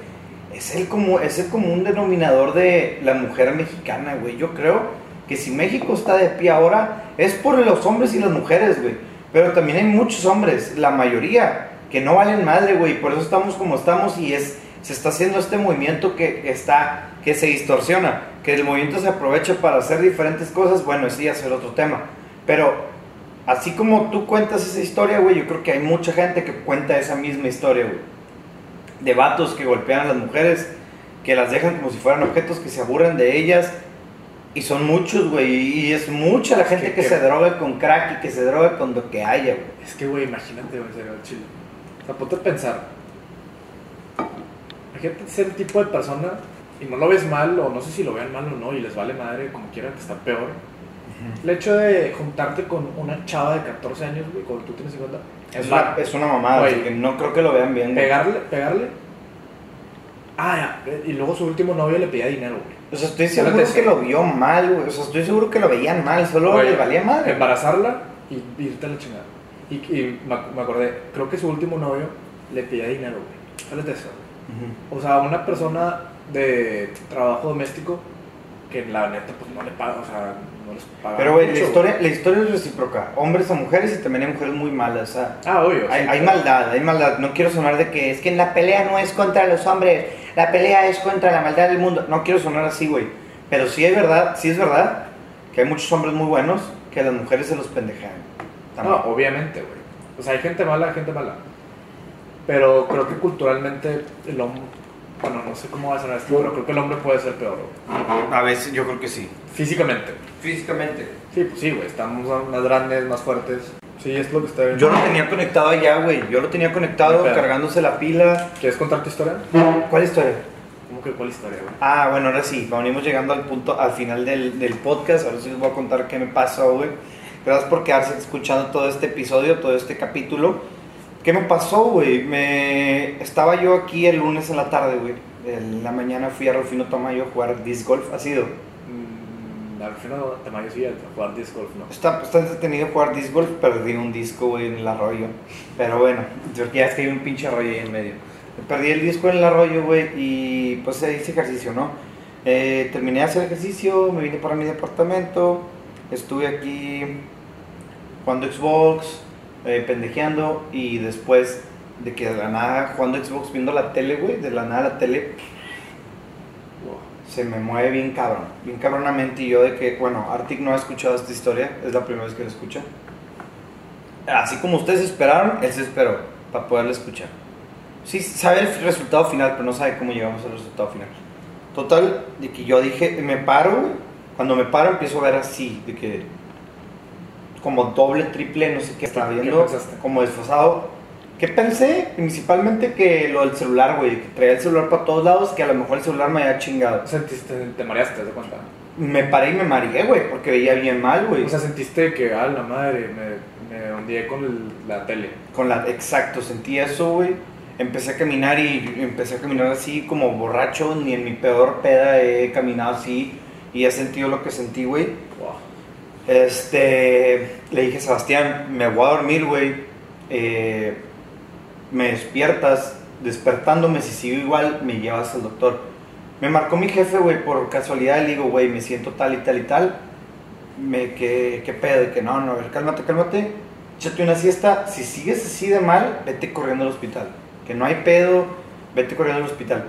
es el, como, es el común denominador de la mujer mexicana, güey. Yo creo que si México está de pie ahora es por los hombres y las mujeres, güey. Pero también hay muchos hombres, la mayoría, que no valen madre, güey. Por eso estamos como estamos y es, se está haciendo este movimiento que está, que se distorsiona, que el movimiento se aprovecha para hacer diferentes cosas. Bueno, es el otro tema. Pero así como tú cuentas esa historia, güey, yo creo que hay mucha gente que cuenta esa misma historia, güey. De vatos que golpean a las mujeres, que las dejan como si fueran objetos, que se aburren de ellas. Y son muchos, güey. Y es mucha la gente Que- que, que- se droga con crack y que se droga con lo que haya, güey. Es que, güey, imagínate, güey, serio, chile. O sea, ponte a pensar. Imagínate ser el tipo de persona y no lo ves mal, o no sé si lo vean mal o no, y les vale madre, como quieran, que está peor. El hecho de juntarte con una chava de 14 años, güey, cuando tú tienes 50, Es una, es una mamada, Güey. así que no creo que lo vean bien. güey. pegarle, pegarle. Ah, ya, y luego su último novio le pedía dinero, güey. O sea, estoy seguro que lo vio mal, güey. O sea, estoy seguro que lo veían mal, solo Güey, le valía mal. Embarazarla y irte a la chingada. Y, y me, ac- me acordé, creo que su último novio le pedía dinero, güey. Fíjate eso. Ujú. O sea, una persona de trabajo doméstico que la neta pues no le paga, o sea, no les paga. Pero, güey, la historia, la historia es recíproca. Hombres a mujeres y también hay mujeres muy malas. O sea, Ah, obvio. hay, sí, hay maldad, hay maldad. No quiero sonar de que es que en la pelea no es contra los hombres, la pelea es contra la maldad del mundo. No quiero sonar así, güey. Pero sí es verdad, sí es verdad que hay muchos hombres muy buenos que a las mujeres se los pendejean. También. No, obviamente, güey. O sea, hay gente mala, hay gente mala. Pero creo que culturalmente el hombre. Bueno, no sé cómo va a sonar esto, pero creo que el hombre puede ser peor, güey. A veces yo creo que sí. Físicamente. Físicamente. Sí, pues sí, güey. Estamos más grandes, más fuertes. Sí, es lo que está bien. Yo lo tenía conectado allá, güey. Yo lo tenía conectado, cargándose la pila. ¿Quieres contar tu historia? ¿Cuál historia? ¿Cómo que cuál historia, güey? Ah, bueno, ahora sí, venimos llegando al punto, al final del, del podcast. Ahora sí les voy a contar qué me pasó, güey. Gracias por quedarse escuchando todo este episodio, todo este capítulo. ¿Qué me pasó, güey? Me... Estaba yo aquí el lunes en la tarde, güey. En la mañana fui a Rufino Tamayo a jugar disc golf. ¿Ha sido? Mm, al final Tamayo sí, a jugar disc golf, ¿no? Está, está entretenido jugar disc golf, perdí un disco, güey, en el arroyo. Pero bueno, porque ya es que hay un pinche arroyo ahí en medio. Perdí el disco en el arroyo, güey, y pues hice ejercicio, ¿no? Eh, terminé de hacer ejercicio, me vine para mi departamento, estuve aquí jugando Xbox, eh, pendejeando, y después de que de la nada jugando Xbox, viendo la tele, güey, de la nada la tele se me mueve bien cabrón, bien cabronamente y yo de que, bueno, Arctic no ha escuchado esta historia, es la primera vez que la escucha. Así como ustedes esperaron, él se esperó para poderla escuchar. Sí, sabe el resultado final, pero no sabe cómo llegamos al resultado final. Total, de que yo dije, me paro. Cuando me paro empiezo a ver así, de que como doble, triple, no sé qué estaba ¿Qué viendo, como desfasado. ¿Qué pensé? Principalmente que lo del celular, güey, que traía el celular para todos lados, que a lo mejor el celular me había chingado. Sentiste, te mareaste, ¿te das cuenta? Me paré y me mareé, güey, porque veía bien mal, güey. O sea, sentiste que, ah, la madre, me, me hundí con el- la tele. Con la, exacto, sentí eso, güey. Empecé a caminar y empecé a caminar así como borracho. Ni en mi peor peda he caminado así y he sentido lo que sentí, güey. Wow. Este, le dije, Sebastián, me voy a dormir, güey. Eh, me despiertas, despertándome, si sigo igual, me llevas al doctor. Me marcó mi jefe, güey, por casualidad, le digo, güey, me siento tal y tal y tal. Me, ¿qué, ¿Qué pedo? Que no, no, a ver, cálmate, cálmate. Échate una siesta. Si sigues así de mal, vete corriendo al hospital. Que no hay pedo, vete corriendo al hospital.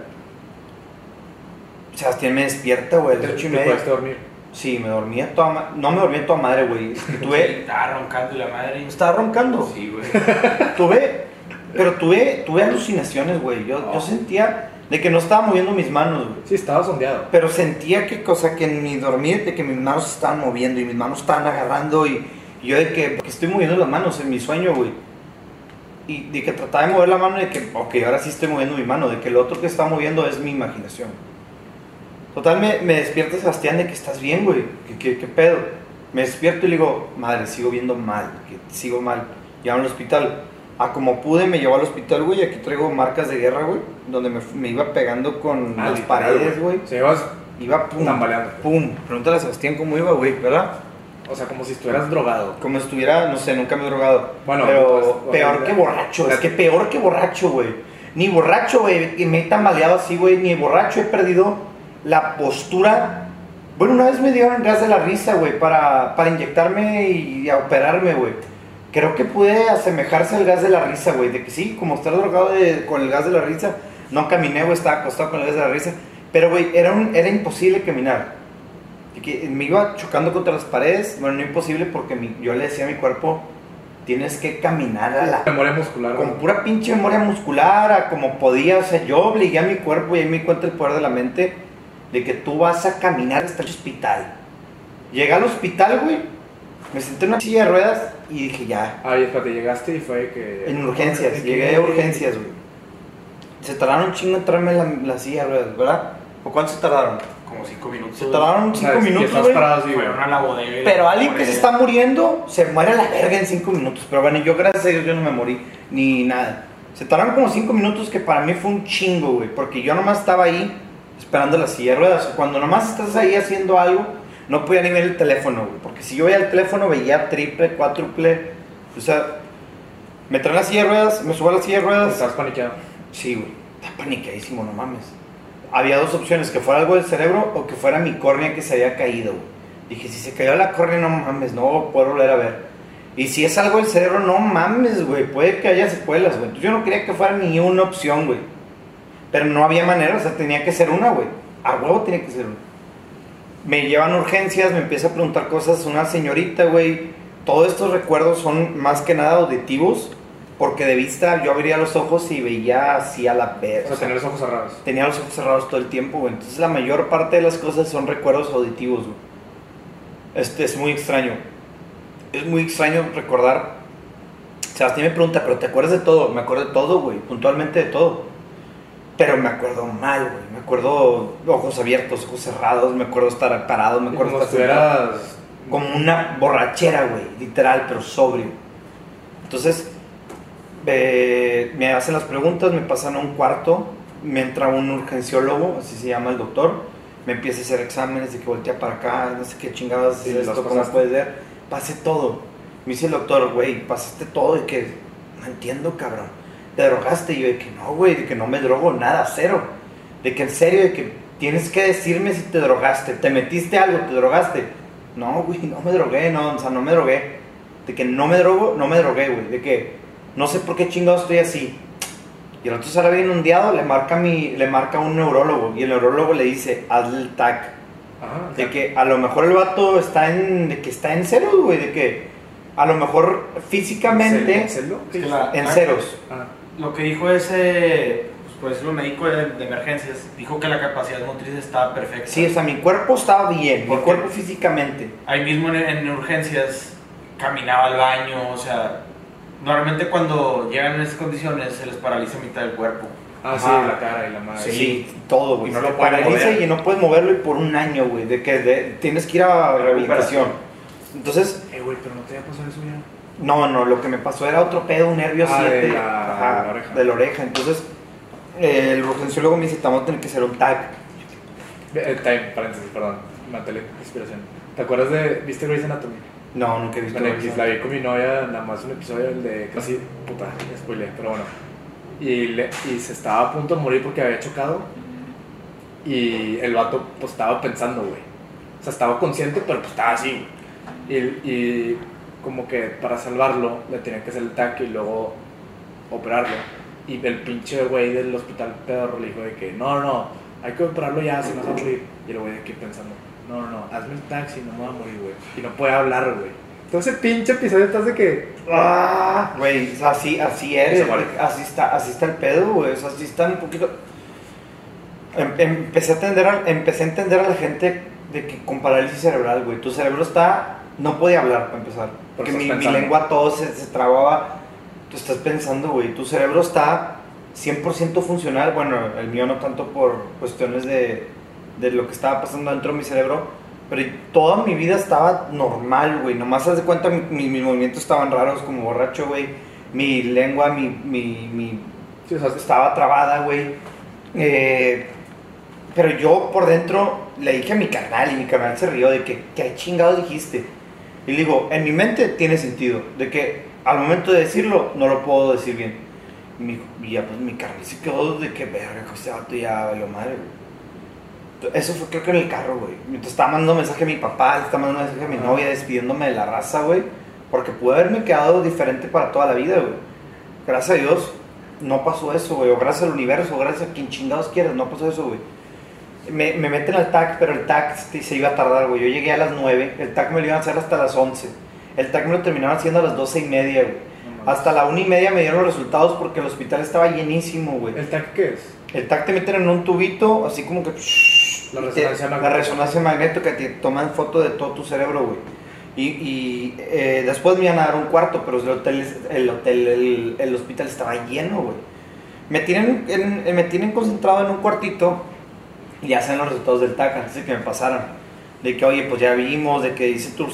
Sebastián me despierta, güey, a ¿Te, las ocho y te media. dormir? Sí, me dormía toda ma- No me dormía toda madre, güey. Estaba roncando y la madre. Estaba roncando. Sí, güey. Tuve. Pero tuve, tuve alucinaciones, güey. Yo, yo Oh. sentía de que no estaba moviendo mis manos, güey. Sí, estaba sondeado. Pero sentía que, cosa que en mi dormir, de que mis manos se estaban moviendo y mis manos estaban agarrando y, y yo de que, que estoy moviendo las manos en mi sueño, güey. Y de que trataba de mover la mano y de que, ok, ahora sí estoy moviendo mi mano, de que el otro que está moviendo es mi imaginación. Total, me, me despierta Sebastián de que estás bien, güey. ¿Qué, qué, qué pedo? Me despierto y le digo, madre, sigo viendo mal, que sigo mal. Llevo al hospital. A como pude, me llevó al hospital, güey. Aquí traigo marcas de guerra, güey. Donde me, me iba pegando con Ah, las paredes, güey. Se llevas Iba pum, tambaleando. pum. Pregúntale a Sebastián cómo iba, güey, ¿verdad? O sea, como si estuvieras drogado. Como estuviera, no sé, nunca me he drogado. Bueno, pero pues, peor que borracho, es que peor que borracho, güey. Ni borracho, güey, me he tambaleado así, güey, ni borracho he perdido la postura. Bueno, una vez me dieron gas de la risa, güey, para, para inyectarme y a operarme, güey. Creo que pude asemejarse al gas de la risa, güey, de que sí, como estar drogado de- con el gas de la risa. No caminé, güey, estaba acostado con el gas de la risa. Pero, güey, era, un- era imposible caminar. Y que me iba chocando contra las paredes. Bueno, no imposible porque mi- yo le decía a mi cuerpo, tienes que caminar a la... Memoria muscular. Con pura pinche memoria muscular, a como podía. O sea, yo obligué a mi cuerpo y ahí me cuenta el poder de la mente de que tú vas a caminar hasta el hospital. Llegué al hospital, güey. Me senté en una silla de ruedas y dije, ya. Ay, espérate, llegaste y fue que. En urgencias, llegué a urgencias, güey. Se tardaron un chingo en traerme la, la silla de ruedas, ¿verdad? ¿O cuánto se tardaron? Como cinco minutos. Se tardaron cinco y minutos, estás güey. parado así, güey. Fueron a la bodega. y Pero alguien que se está muriendo se muere a la verga en cinco minutos. Pero bueno, yo gracias a Dios yo no me morí ni nada. Se tardaron como cinco minutos que para mí fue un chingo, güey. Porque yo nomás estaba ahí esperando la silla de ruedas. Cuando nomás estás ahí haciendo algo, no podía ni ver el teléfono, güey. Porque si yo veía el teléfono, veía triple, cuádruple. O sea, me traen la silla de ruedas, me subo a la silla de ruedas. Estás paniqueado. Sí, güey. Está paniqueadísimo, no mames. Había dos opciones, que fuera algo del cerebro o que fuera mi córnea que se había caído, güey. Dije, si se cayó la córnea, no mames, no puedo volver a ver. Y si es algo del cerebro, no mames, güey. Puede que haya secuelas, güey. Yo no quería que fuera ni una opción, güey. Pero no había manera, o sea, tenía que ser una, güey. A huevo tenía que ser una. Me llevan urgencias, me empieza a preguntar cosas una señorita, güey. Todos estos recuerdos son más que nada auditivos, porque de vista yo abría los ojos y veía así a la vez. O sea, tener los ojos cerrados. Tenía los ojos cerrados todo el tiempo, güey. Entonces la mayor parte de las cosas son recuerdos auditivos, güey. Este es muy extraño. Es muy extraño recordar. Sebastián me pregunta, pero ¿te acuerdas de todo? Me acuerdo de todo, güey. Puntualmente de todo. Pero me acuerdo mal, güey. Me acuerdo ojos abiertos, ojos cerrados. Me acuerdo estar parado. Me acuerdo como estar como una borrachera, güey, literal, pero sobrio. Entonces, eh, me hacen las preguntas, me pasan a un cuarto, me entra un urgenciólogo, así se llama el doctor, me empieza a hacer exámenes de que voltea para acá, no sé qué chingadas Sí, es esto, cómo puede ser, pasé todo. Me dice el doctor, güey, pasaste todo, y que no entiendo, cabrón. ¿Te drogaste? Y yo de que no, güey, de que no me drogo, nada, cero. De que en serio, de que tienes que decirme si te drogaste, te metiste algo, te drogaste. No, güey, no me drogué, no, o sea, no me drogué. De que no me drogo, no me drogué, güey. De que no sé por qué chingados estoy así. Y el otro sale bien ondeado, le marca, mi, le marca un neurólogo. Y el neurólogo le dice, hazle el TAC. Ajá. De que a lo mejor el vato está en, de que está en ceros, güey. De que a lo mejor físicamente ¿En celo? En ceros. Ah, Lo que dijo ese, pues por decirlo, médico de, de emergencias, dijo que la capacidad motriz estaba perfecta. Sí, o sea, mi cuerpo estaba bien, mi cuerpo físicamente. Ahí mismo en, en urgencias caminaba al baño, o sea, normalmente cuando llegan en esas condiciones se les paraliza mitad del cuerpo. ah sí, Ajá. la cara y la madre. Sí, todo, güey. Y no lo paraliza mover. y no puedes moverlo y por un año, güey. De que de- tienes que ir a rehabilitación. Entonces, Eh, güey, pero no te había pasado eso ya. No, no, lo que me pasó era otro pedo, un nervio Ah, de 7 la- ajá, de de la oreja. Entonces, eh, el urgenciólogo me dice, te vamos a tener que hacer un tag. Eh, time, paréntesis, perdón. Matéle inspiración. ¿Te acuerdas de. ¿Viste Grey's Anatomy? No, nunca he visto eso. X, la vi con mi novia, nada más un episodio el de casi, puta, ya spoileé, pero bueno. Y, le- y se estaba a punto de morir porque había chocado. Y el vato, pues estaba pensando, güey. O sea, estaba consciente, pero pues estaba así. Y, y como que para salvarlo, le tenían que hacer el taque y luego operarlo. Y el pinche güey del hospital pedorro le dijo de que, no, no, no, hay que operarlo ya, si no se va a morir. Y el güey de aquí pensando, no, no, no, hazme el taxi, no me voy a morir, güey. Y no puede hablar, güey. Entonces, pinche episodio estás de que. Ah, güey, así, así es, así está, así está el pedo, güey, o sea, así está un poquito... Em- empecé a entender, a, empecé a entender a la gente de que con parálisis cerebral, güey, tu cerebro está, no podía hablar para empezar, porque mi, lengua todo se, se trababa, tú estás pensando, güey, tu cerebro está 100% funcional, bueno, el mío no tanto por cuestiones de, de lo que estaba pasando dentro de mi cerebro, pero toda mi vida estaba normal, güey. Nomás haz de cuenta, mi- mi- mis movimientos estaban raros como borracho, güey. Mi lengua, mi, mi, mi- Sí, o sea, estaba trabada, güey. Eh, pero yo por dentro le dije a mi carnal y mi carnal se rió de que, ¿qué chingados dijiste? Y le digo, en mi mente tiene sentido, de que al momento de decirlo no lo puedo decir bien. Y, mi, y ya pues mi carnal se quedó de que, verga, que este vato ya valió madre, güey. Eso fue creo que en el carro, güey. Mientras estaba mandando mensaje a mi papá, le estaba mandando mensaje a mi novia despidiéndome de la raza, güey. Porque pude haberme quedado diferente para toda la vida, güey. Gracias a Dios no pasó eso, güey. O gracias al universo, o gracias a quien chingados quieras, no pasó eso, güey. Me, me meten al TAC, pero el TAC se iba a tardar, güey. Yo llegué a las 9, el TAC me lo iban a hacer hasta las 11. El TAC me lo terminaron haciendo a las 12 y media, güey. no. Hasta la 1 y media me dieron los resultados porque el hospital estaba llenísimo, güey. ¿El tac qué es? El TAC te meten en un tubito, así como que La y resonancia la magnética. resonancia magnética que te toman foto de todo tu cerebro, güey. Y, y, eh, después me iban a dar un cuarto, pero el hotel, el, hotel el, el hospital estaba lleno, güey. Me tienen, en- me tienen concentrado en un cuartito y hacen los resultados del TAC antes de que me pasaran. De que, oye, pues ya vimos, de que dice tu,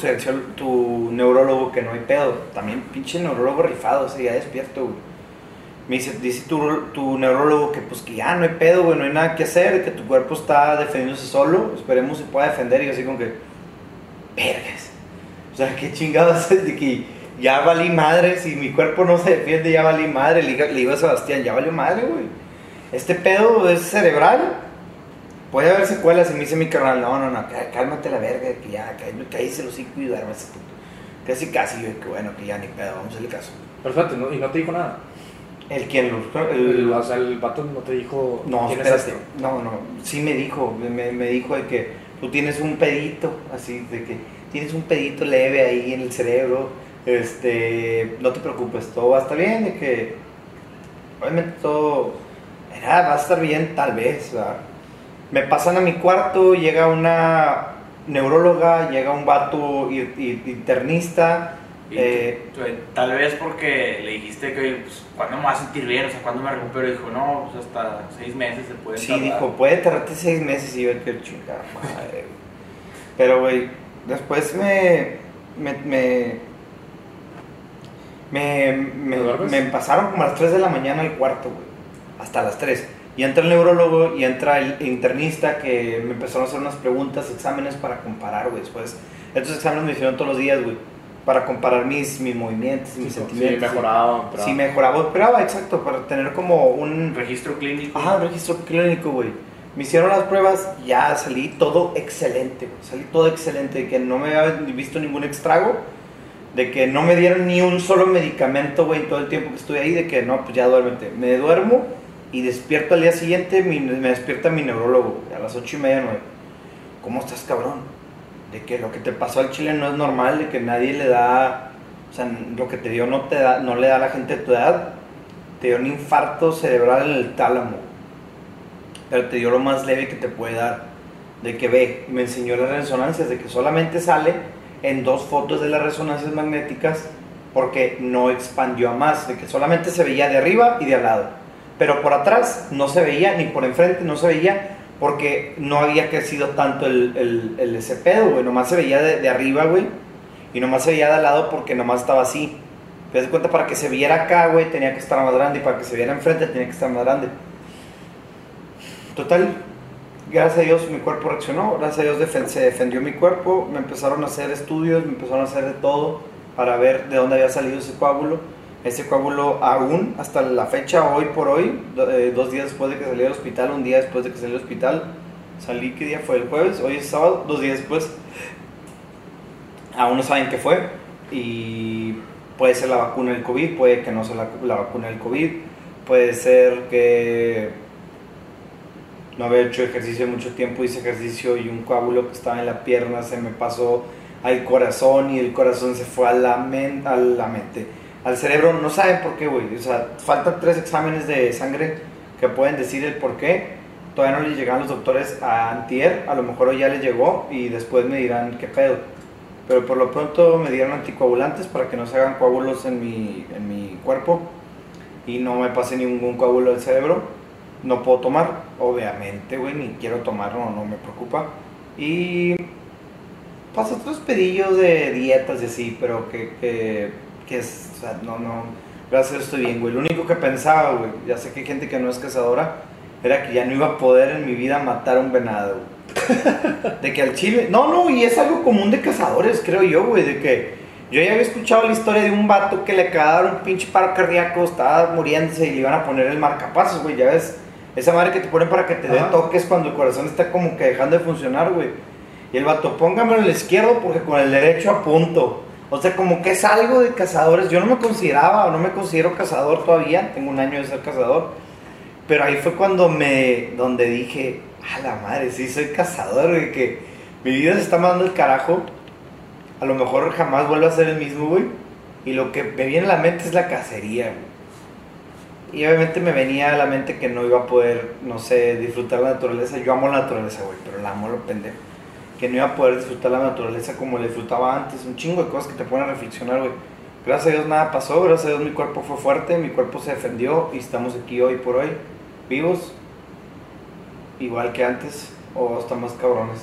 tu neurólogo que no hay pedo. También pinche neurólogo rifado, o ya despierto, güey. Me dice, dice tu, tu neurólogo que pues que ya no hay pedo, güey, no hay nada que hacer, que tu cuerpo está defendiéndose solo, esperemos se pueda defender. Y así como que, vergas. O sea, qué chingados de que ya valí madre, si mi cuerpo no se defiende, ya valí madre. Le, le digo a Sebastián, ya valió madre, güey. Este pedo es cerebral. Puede haber secuelas y me dice mi carnal, no, no, no, cá- cálmate la verga, que ya, cá- cállese los hocico y duérmase, puto. Casi, casi, yo, que bueno, que ya ni pedo, vamos a hacerle caso. Perfecto, ¿no? y no te dijo nada. ¿El quién? El, El, o sea, el vato no te dijo. no, "Tienes espérate. esto". No, no. Sí me dijo. Me, me dijo de que tú tienes un pedito, así, de que tienes un pedito leve ahí en el cerebro. Este, no te preocupes, todo va a estar bien. De que, obviamente, todo era, va a estar bien, tal vez. ¿verdad? Me pasan a mi cuarto, llega una neuróloga, llega un vato internista. Y eh, tú- tú- tal vez porque le dijiste que, oye, pues, ¿cuándo me voy a sentir bien? O sea, ¿cuándo me recupero? Y dijo, no, pues hasta seis meses se puede Sí, tardar. dijo, puede tardarte seis meses y yo, qué chingada madre. Pero, güey, después me. Me. Me. Me, me, me pasaron como a las 3 de la mañana al cuarto, güey. Hasta las 3. Y entra el neurólogo y entra el internista que me empezaron a hacer unas preguntas, exámenes para comparar, güey. Después, estos exámenes me hicieron todos los días, güey. Para comparar mis, mis movimientos mis Sí, sentimientos. mejoraba. pero- Sí, mejoraba. Esperaba, exacto, para tener como un, Registro clínico. Ajá, un registro clínico, güey. Me hicieron las pruebas, ya salí todo excelente, güey. Salí todo excelente, de que no me había visto ningún extrago, de que no me dieron ni un solo medicamento, güey, todo el tiempo que estuve ahí, de que no, pues ya duérmete. Me duermo y despierto al día siguiente, me despierta mi neurólogo, a las ocho y media, nueve. ¿Cómo estás, cabrón? De que lo que te pasó al chile no es normal, de que nadie le da, o sea, lo que te dio no, te da, no le da a la gente de tu edad. Te dio un infarto cerebral en el tálamo, pero te dio lo más leve que te puede dar. De que ve, me enseñó las resonancias, de que solamente sale en dos fotos de las resonancias magnéticas porque no expandió a más, de que solamente se veía de arriba y de al lado. Pero por atrás no se veía, ni por enfrente no se veía, porque no había crecido tanto el, el, ese pedo, güey. Nomás se veía de, arriba, güey. Y nomás se veía de al lado porque nomás estaba así. Te das cuenta, para que se viera acá, güey, tenía que estar más grande. Y para que se viera enfrente, tenía que estar más grande. Total, gracias a Dios mi cuerpo reaccionó. Gracias a Dios se defendió mi cuerpo. Me empezaron a hacer estudios, me empezaron a hacer de todo para ver de dónde había salido ese coágulo. Ese coágulo aún, hasta la fecha, hoy por hoy, eh, dos días después de que salí del hospital, un día después de que salí del hospital, salí, ¿qué día fue? El jueves, hoy es sábado, dos días después, aún no saben qué fue y puede ser la vacuna del COVID, puede que no sea la, la vacuna del COVID, puede ser que no había hecho ejercicio mucho tiempo, hice ejercicio y un coágulo que estaba en la pierna se me pasó al corazón y el corazón se fue a la, men- a la mente, al cerebro, no saben por qué, güey, o sea, faltan tres exámenes de sangre que pueden decir el por qué, todavía no les llegaron los doctores a antier, a lo mejor hoy ya les llegó y después me dirán qué pedo, pero por lo pronto me dieron anticoagulantes para que no se hagan coágulos en mi, en mi cuerpo y no me pase ningún coágulo al cerebro. No puedo tomar, obviamente, güey, ni quiero tomar, no, no me preocupa. Y paso otros pedillos de dietas y así, pero que, que es, o sea, no, no, gracias estoy bien, güey. Lo único que pensaba, güey, ya sé que hay gente que no es cazadora, era que ya no iba a poder en mi vida matar a un venado, güey. De que al chile, no, no, y es algo común de cazadores, creo yo, güey, de que yo ya había escuchado la historia de un vato que le acaba de dar un pinche paro cardíaco, estaba muriéndose y le iban a poner el marcapasos, güey, ya ves, esa madre que te ponen para que te dé Ajá. toques cuando el corazón está como que dejando de funcionar, güey. Y el vato, póngamelo en el izquierdo porque con el derecho apunto. O sea, como que es algo de cazadores. Yo no me consideraba o no me considero cazador todavía, tengo un año de ser cazador. Pero ahí fue cuando me, donde dije, a la madre, sí soy cazador, güey, que mi vida se está mandando el carajo. A lo mejor jamás vuelvo a ser el mismo, güey. Y lo que me viene a la mente es la cacería, güey. Y obviamente me venía a la mente que no iba a poder, no sé, disfrutar la naturaleza. Yo amo la naturaleza, güey, pero la amo lo pendejo. Que no iba a poder disfrutar la naturaleza como la disfrutaba antes. Un chingo de cosas que te ponen a reflexionar, güey. Gracias a Dios nada pasó, gracias a Dios mi cuerpo fue fuerte, mi cuerpo se defendió y estamos aquí hoy por hoy, vivos, igual que antes, o hasta más cabrones.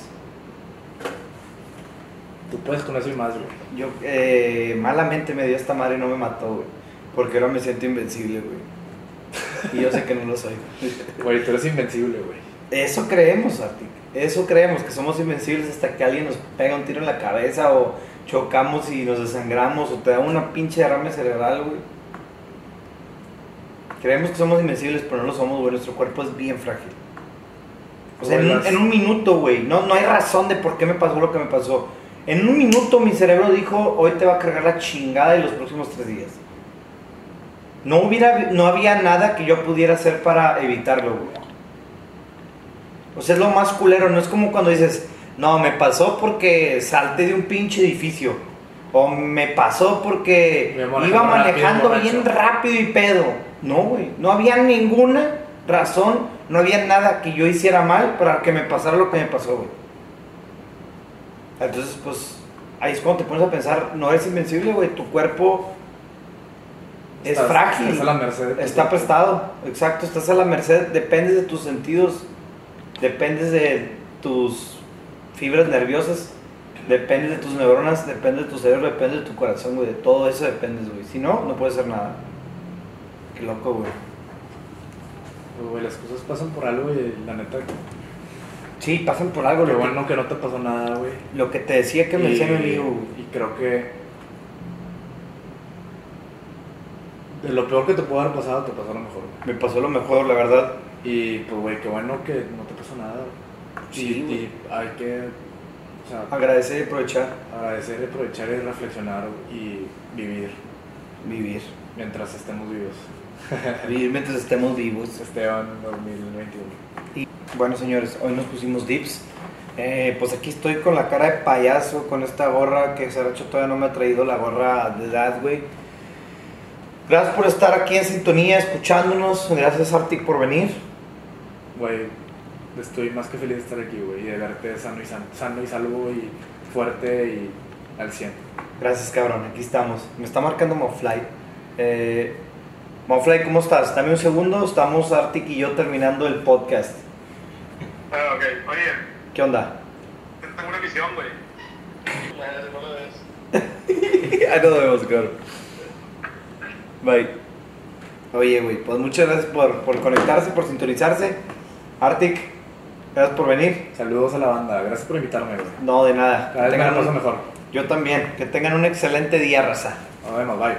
Tú puedes con eso y más, güey. Yo eh, malamente me dio esta madre y no me mató, güey. Porque ahora me siento invencible, güey. Y yo sé que no lo soy. Güey, tú eres invencible, güey. Eso creemos, Artic. Eso creemos, que somos invencibles hasta que alguien nos pega un tiro en la cabeza o chocamos y nos desangramos o te da una pinche derrame cerebral, güey. Creemos que somos invencibles, pero no lo somos, güey. Nuestro cuerpo es bien frágil. O sea, en un, en un minuto, güey. No, no hay razón de por qué me pasó lo que me pasó. En un minuto mi cerebro dijo, hoy te va a cargar la chingada de los próximos tres días. No, hubiera, no había nada que yo pudiera hacer para evitarlo, güey. O sea, es lo más culero. No es como cuando dices, no, me pasó porque salté de un pinche edificio. O me pasó porque Me iba manejando bien rápido y pedo. No, güey. No había ninguna razón, no había nada que yo hiciera mal para que me pasara lo que me pasó, güey. Entonces, pues, ahí es cuando te pones a pensar, no eres invencible, güey. Tu cuerpo es Estás- frágil. estás a la merced Está prestado, exacto. Estás a la merced, dependes de tus sentidos, dependes de tus fibras nerviosas, dependes de tus neuronas, dependes de tu cerebro, depende de tu corazón, güey. De todo eso dependes, güey. Si no, no puedes hacer nada. Qué loco, güey. Güey, las cosas pasan por algo y la neta. Sí, pasan por algo. Qué Lo, bueno que no te pasó nada, güey. lo que te decía que me decía mi amigo, güey. Y creo que. De lo peor que te pudo haber pasado, te pasó lo mejor. güey. Me pasó lo mejor, la verdad. Y pues, güey, qué bueno que no te pasó nada. güey. Sí, y, y hay que. O sea, Agradecer y aprovechar. agradecer, aprovechar y reflexionar y vivir Vivir. mientras estemos vivos. Vivir mientras estemos vivos. Esteban 2021. Bueno, señores, hoy nos pusimos dips. Eh, pues aquí estoy con la cara de payaso, con esta gorra que Saracho todavía no me ha traído, la gorra de edad, güey. Gracias por estar aquí en sintonía, escuchándonos. Gracias, Artic, por venir. Güey, estoy más que feliz de estar aquí, güey, y de verte sano y, san- sano y salvo y fuerte y al 100. Gracias, cabrón. Aquí estamos. Me está marcando Mofly. Eh, Mofly, ¿cómo estás? Dame un segundo. Estamos Artic y yo terminando el podcast. Ah, ok. Oye, ¿Qué onda? tengo una misión, güey. No lo ves. Ahí nos vemos, cabrón. Bye. Oye, güey, pues muchas gracias por, por conectarse, por sintonizarse. Artic, gracias por venir. Saludos a la banda, gracias por invitarme, güey. No, de nada. Cada vez me Tengan la paso un- mejor. Yo también. Que tengan un excelente día, raza. Nos vemos, bye.